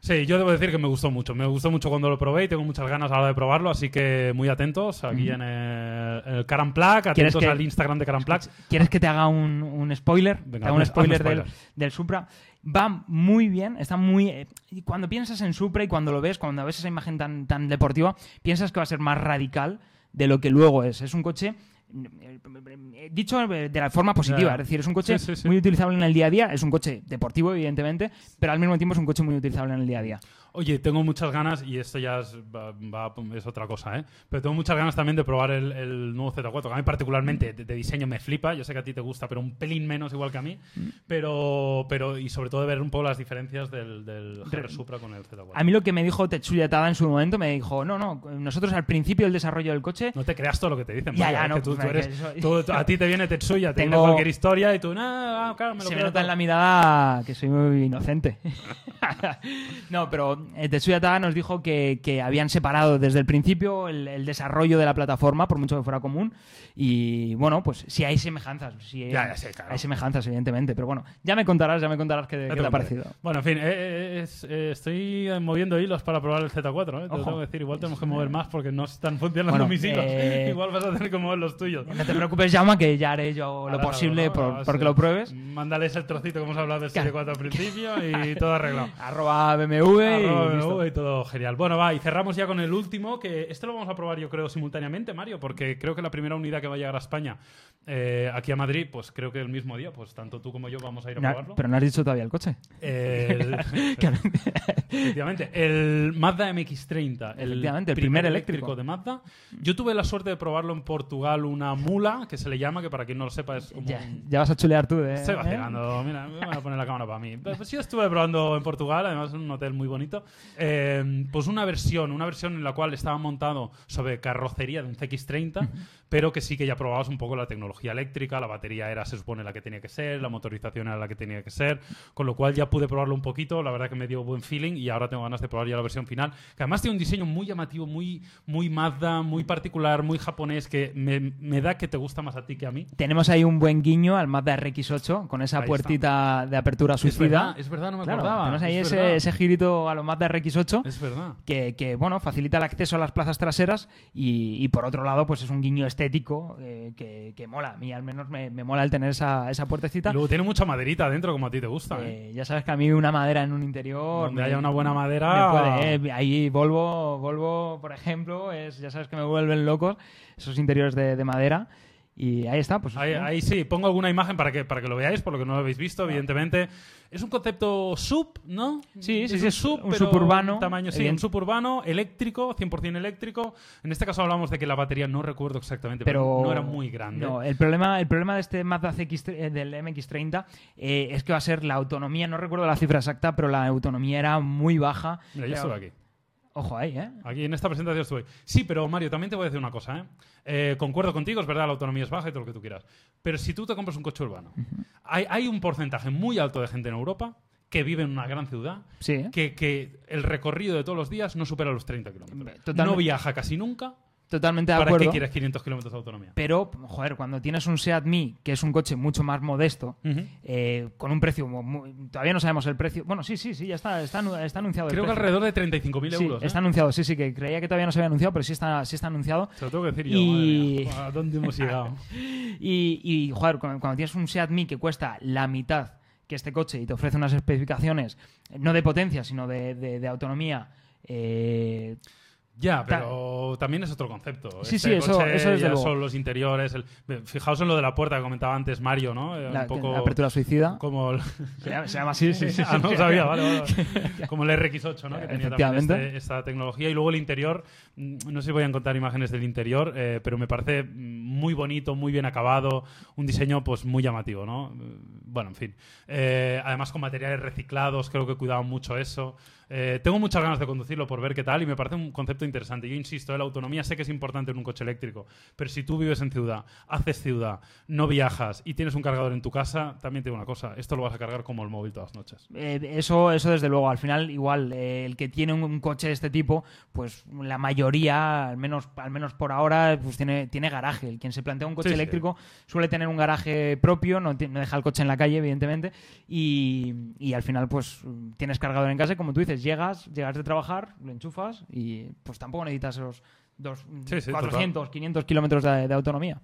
Sí, yo debo decir que me gustó mucho. Me gustó mucho cuando lo probé y tengo muchas ganas a la hora de probarlo, así que muy atentos aquí en el, en el Caran Plac, ¿Quieres atentos que- al Instagram de Caran. ¿Quieres que te haga un, un spoiler? Venga, Te hago un spoiler del, Supra. Va muy bien, está muy... eh, y cuando piensas en Supra y cuando lo ves, cuando ves esa imagen tan, tan deportiva, piensas que va a ser más radical de lo que luego es. Es un coche... eh, Dicho de la forma positiva, es decir, es un coche Sí, sí, sí. muy utilizable en el día a día, es un coche deportivo, evidentemente, pero al mismo tiempo es un coche muy utilizable en el día a día. Oye, tengo muchas ganas, y esto ya es, va- va- es otra cosa, ¿eh? Pero tengo muchas ganas también de probar el, el nuevo Z4, que a mí particularmente de, de diseño me flipa. Yo sé que a ti te gusta, pero un pelín menos igual que a mí. Pero, pero y sobre todo de ver un poco las diferencias del, del GR Supra con el Z4. A mí lo que me dijo Tetsuya Tada en su momento, me dijo, no, no, nosotros al principio del desarrollo del coche No te creas todo lo que te dicen. Ya, ya, no, tú, tú eres, tú- a ti te viene Tetsuya, te Tengo- dice cualquier historia y tú, nada, claro, me lo se me nota en todo". la mirada que soy muy inocente. [laughs] no, pero Tetsuya Tada nos dijo que, que habían separado desde el principio el, el desarrollo de la plataforma, por mucho que fuera común. Y bueno, pues sí hay semejanzas. Sí hay, Ya, ya sé, claro. hay semejanzas, evidentemente. Pero bueno, ya me contarás, ya me contarás qué, qué te te ha parecido. Bueno, en fin, eh, eh, es- eh, estoy eh, moviendo hilos para probar el Z4. ¿eh? Te lo tengo que decir, igual tenemos que mover más porque no están funcionando Bueno, mis hilos. eh, [laughs] igual vas a tener que mover los tuyos. No te preocupes, Llama, que ya haré yo lo Ahora, posible ¿no? por, porque eh, lo pruebes. Mándales el trocito que hemos hablado del Serie Claro. 4 al [laughs] principio y todo arreglado. Arroba BMW y Arroba todo genial. Bueno, va, y cerramos ya con el último, que este lo vamos a probar yo creo simultáneamente, Mario, porque creo que la primera unidad que va a llegar a España, eh, aquí a Madrid, pues creo que el mismo día, pues tanto tú como yo vamos a ir a No, probarlo. pero no has dicho todavía el coche. El, [laughs] [laughs] efectivamente, el Mazda MX-30, el, Efectivamente, el primer eléctrico. de Mazda. Yo tuve la suerte de probarlo en Portugal, una mula, que se le llama, que para quien no lo sepa es como Ya, un- ya vas a chulear tú, ¿eh? Estoy ¿Eh? vacilando, mira, me voy a poner la cámara para mí. Pues yo estuve probando en Portugal, además es un hotel muy bonito. Eh, pues una versión, una versión en la cual estaba montado sobre carrocería de un CX30, pero que sí que ya probabas un poco la tecnología eléctrica, la batería era, se supone, la que tenía que ser, la motorización era la que tenía que ser, con lo cual ya pude probarlo un poquito, la verdad que me dio buen feeling y ahora tengo ganas de probar ya la versión final, que además tiene un diseño muy llamativo, muy, muy Mazda, muy particular, muy japonés, que me, me da que te gusta más a ti que a mí. Tenemos ahí un buen guiño al Mazda RX8 con esa Ahí está. puerta de apertura Es suicida. verdad, es verdad, no me Claro, acordaba. tenemos ahí es ese, ese girito a los Mazda RX8 Es verdad. que, que, bueno, facilita el acceso a las plazas traseras y, y por otro lado, pues es un guiño estético eh, que, que mola. A mí al menos me, me mola el tener esa, esa puertecita. Luego tiene mucha maderita adentro, como a ti te gusta. ¿eh? Eh, ya sabes que a mí una madera en un interior... Donde me- haya una buena me madera. puede, eh. Ahí Volvo, Volvo, por ejemplo, es, ya sabes que me vuelven locos esos interiores de, de madera. Y ahí está, pues Ahí, ahí sí, pongo alguna imagen para que, para que lo veáis, por lo que no lo habéis visto, evidentemente. Es un concepto sub, ¿no? Sí, sí, es sí, un sub, un suburbano, Tamaño, sí, un suburbano, eléctrico, 100% eléctrico. En este caso hablamos de que la batería, no recuerdo exactamente, pero, pero no era muy grande. No, el problema, el problema de este Mazda CX, eh, del MX30 eh, es que va a ser la autonomía, no recuerdo la cifra exacta, pero la autonomía era muy baja. Mira, yo aquí. Ojo ahí, ¿eh? Aquí en esta presentación estuve. Sí, pero Mario, también te voy a decir una cosa, ¿eh? Eh, concuerdo contigo, es verdad, la autonomía es baja y todo lo que tú quieras. Pero si tú te compras un coche urbano, hay, hay un porcentaje muy alto de gente en Europa que vive en una gran ciudad, Sí. ¿eh? que, que el recorrido de todos los días no supera los 30 kilómetros. No viaja casi nunca. Totalmente de ¿Para acuerdo. qué quieres 500 kilómetros de autonomía? Pero, joder, cuando tienes un Seat Mii, que es un coche mucho más modesto, eh, con un precio, mu- mu- todavía no sabemos el precio. Bueno, sí, sí, sí, ya está, está, está anunciado. el Creo que alrededor de 35.000 Sí, euros. ¿eh? está anunciado, sí, sí, que creía que todavía no se había anunciado, pero sí está, sí está anunciado. Se lo tengo que decir yo. Y- madre mía. ¿A dónde hemos [laughs] llegado? Y, y, joder, cuando, cuando tienes un Seat Mii que cuesta la mitad que este coche y te ofrece unas especificaciones, eh, no de potencia, sino de, de- de autonomía, eh, Ya, pero también es otro concepto. Sí, Este sí, eso- coche eso desde ya luego. son los interiores. el- Fijaos en lo de la puerta que comentaba antes Mario, ¿no? Eh, La, un poco la apertura suicida. como el- [laughs] Se llama, se llama [laughs] así, sí, sí. Ah, no sí. lo sabía, vale, vale. [laughs] Como el RX8, ¿no? Que tenía también Efectivamente. este- esta tecnología. Y luego el interior, mm, no sé si voy a encontrar imágenes del interior, eh, pero me parece muy bonito, muy bien acabado, un diseño pues muy llamativo, ¿no? Bueno, en fin. Eh, además con materiales reciclados, creo que cuidaban mucho eso. Eh, tengo muchas ganas de conducirlo por ver qué tal y me parece un concepto interesante. Yo insisto, eh, la autonomía sé que es importante en un coche eléctrico, pero si tú vives en ciudad, haces ciudad, no viajas y tienes un cargador en tu casa, también te digo una cosa, esto lo vas a cargar como el móvil todas las noches. Eh, eso, eso desde luego. Al final, igual, eh, el que tiene un, un coche de este tipo, pues la mayoría, al menos, al menos por ahora, pues tiene, tiene garaje. El quien se plantea un coche Sí, sí. eléctrico suele tener un garaje propio, no, no deja el coche en la calle, evidentemente, y, y al final, pues tienes cargador en casa como tú dices, llegas, llegas de trabajar, lo enchufas y pues tampoco necesitas esos dos, Sí, sí, 400, 500 kilómetros de, de autonomía.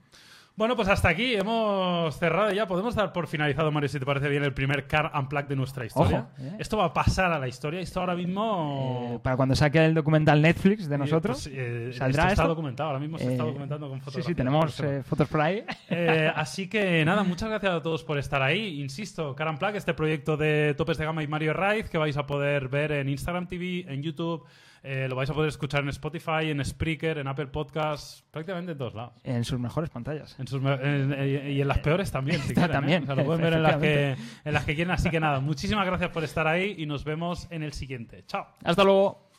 Bueno, pues hasta aquí hemos cerrado ya. Podemos dar por finalizado, Mario, si te parece bien, el primer Car Unplugged de nuestra historia. Ojo, ¿eh? Esto va a pasar a la historia. Esto ahora mismo... Eh, para cuando saque el documental Netflix de nosotros. Pues, eh, ¿saldrá esto está esto? documentado. Ahora mismo se está Eh, documentando con Sí, fotos. sí, tenemos eh, fotos por ahí. Eh, así que nada, muchas gracias a todos por estar ahí. Insisto, Car Unplugged, este proyecto de Topes de Gama y Mario Raiz que vais a poder ver en Instagram TV, en YouTube, eh, lo vais a poder escuchar en Spotify, en Spreaker, en Apple Podcasts, prácticamente en todos lados. En sus mejores pantallas. En sus me- en- en- y en las peores también, si quieren, ¿eh? También, O sea, lo pueden ver en las, que, en las que quieren. Así que nada, muchísimas gracias por estar ahí y nos vemos en el siguiente. Chao. Hasta luego.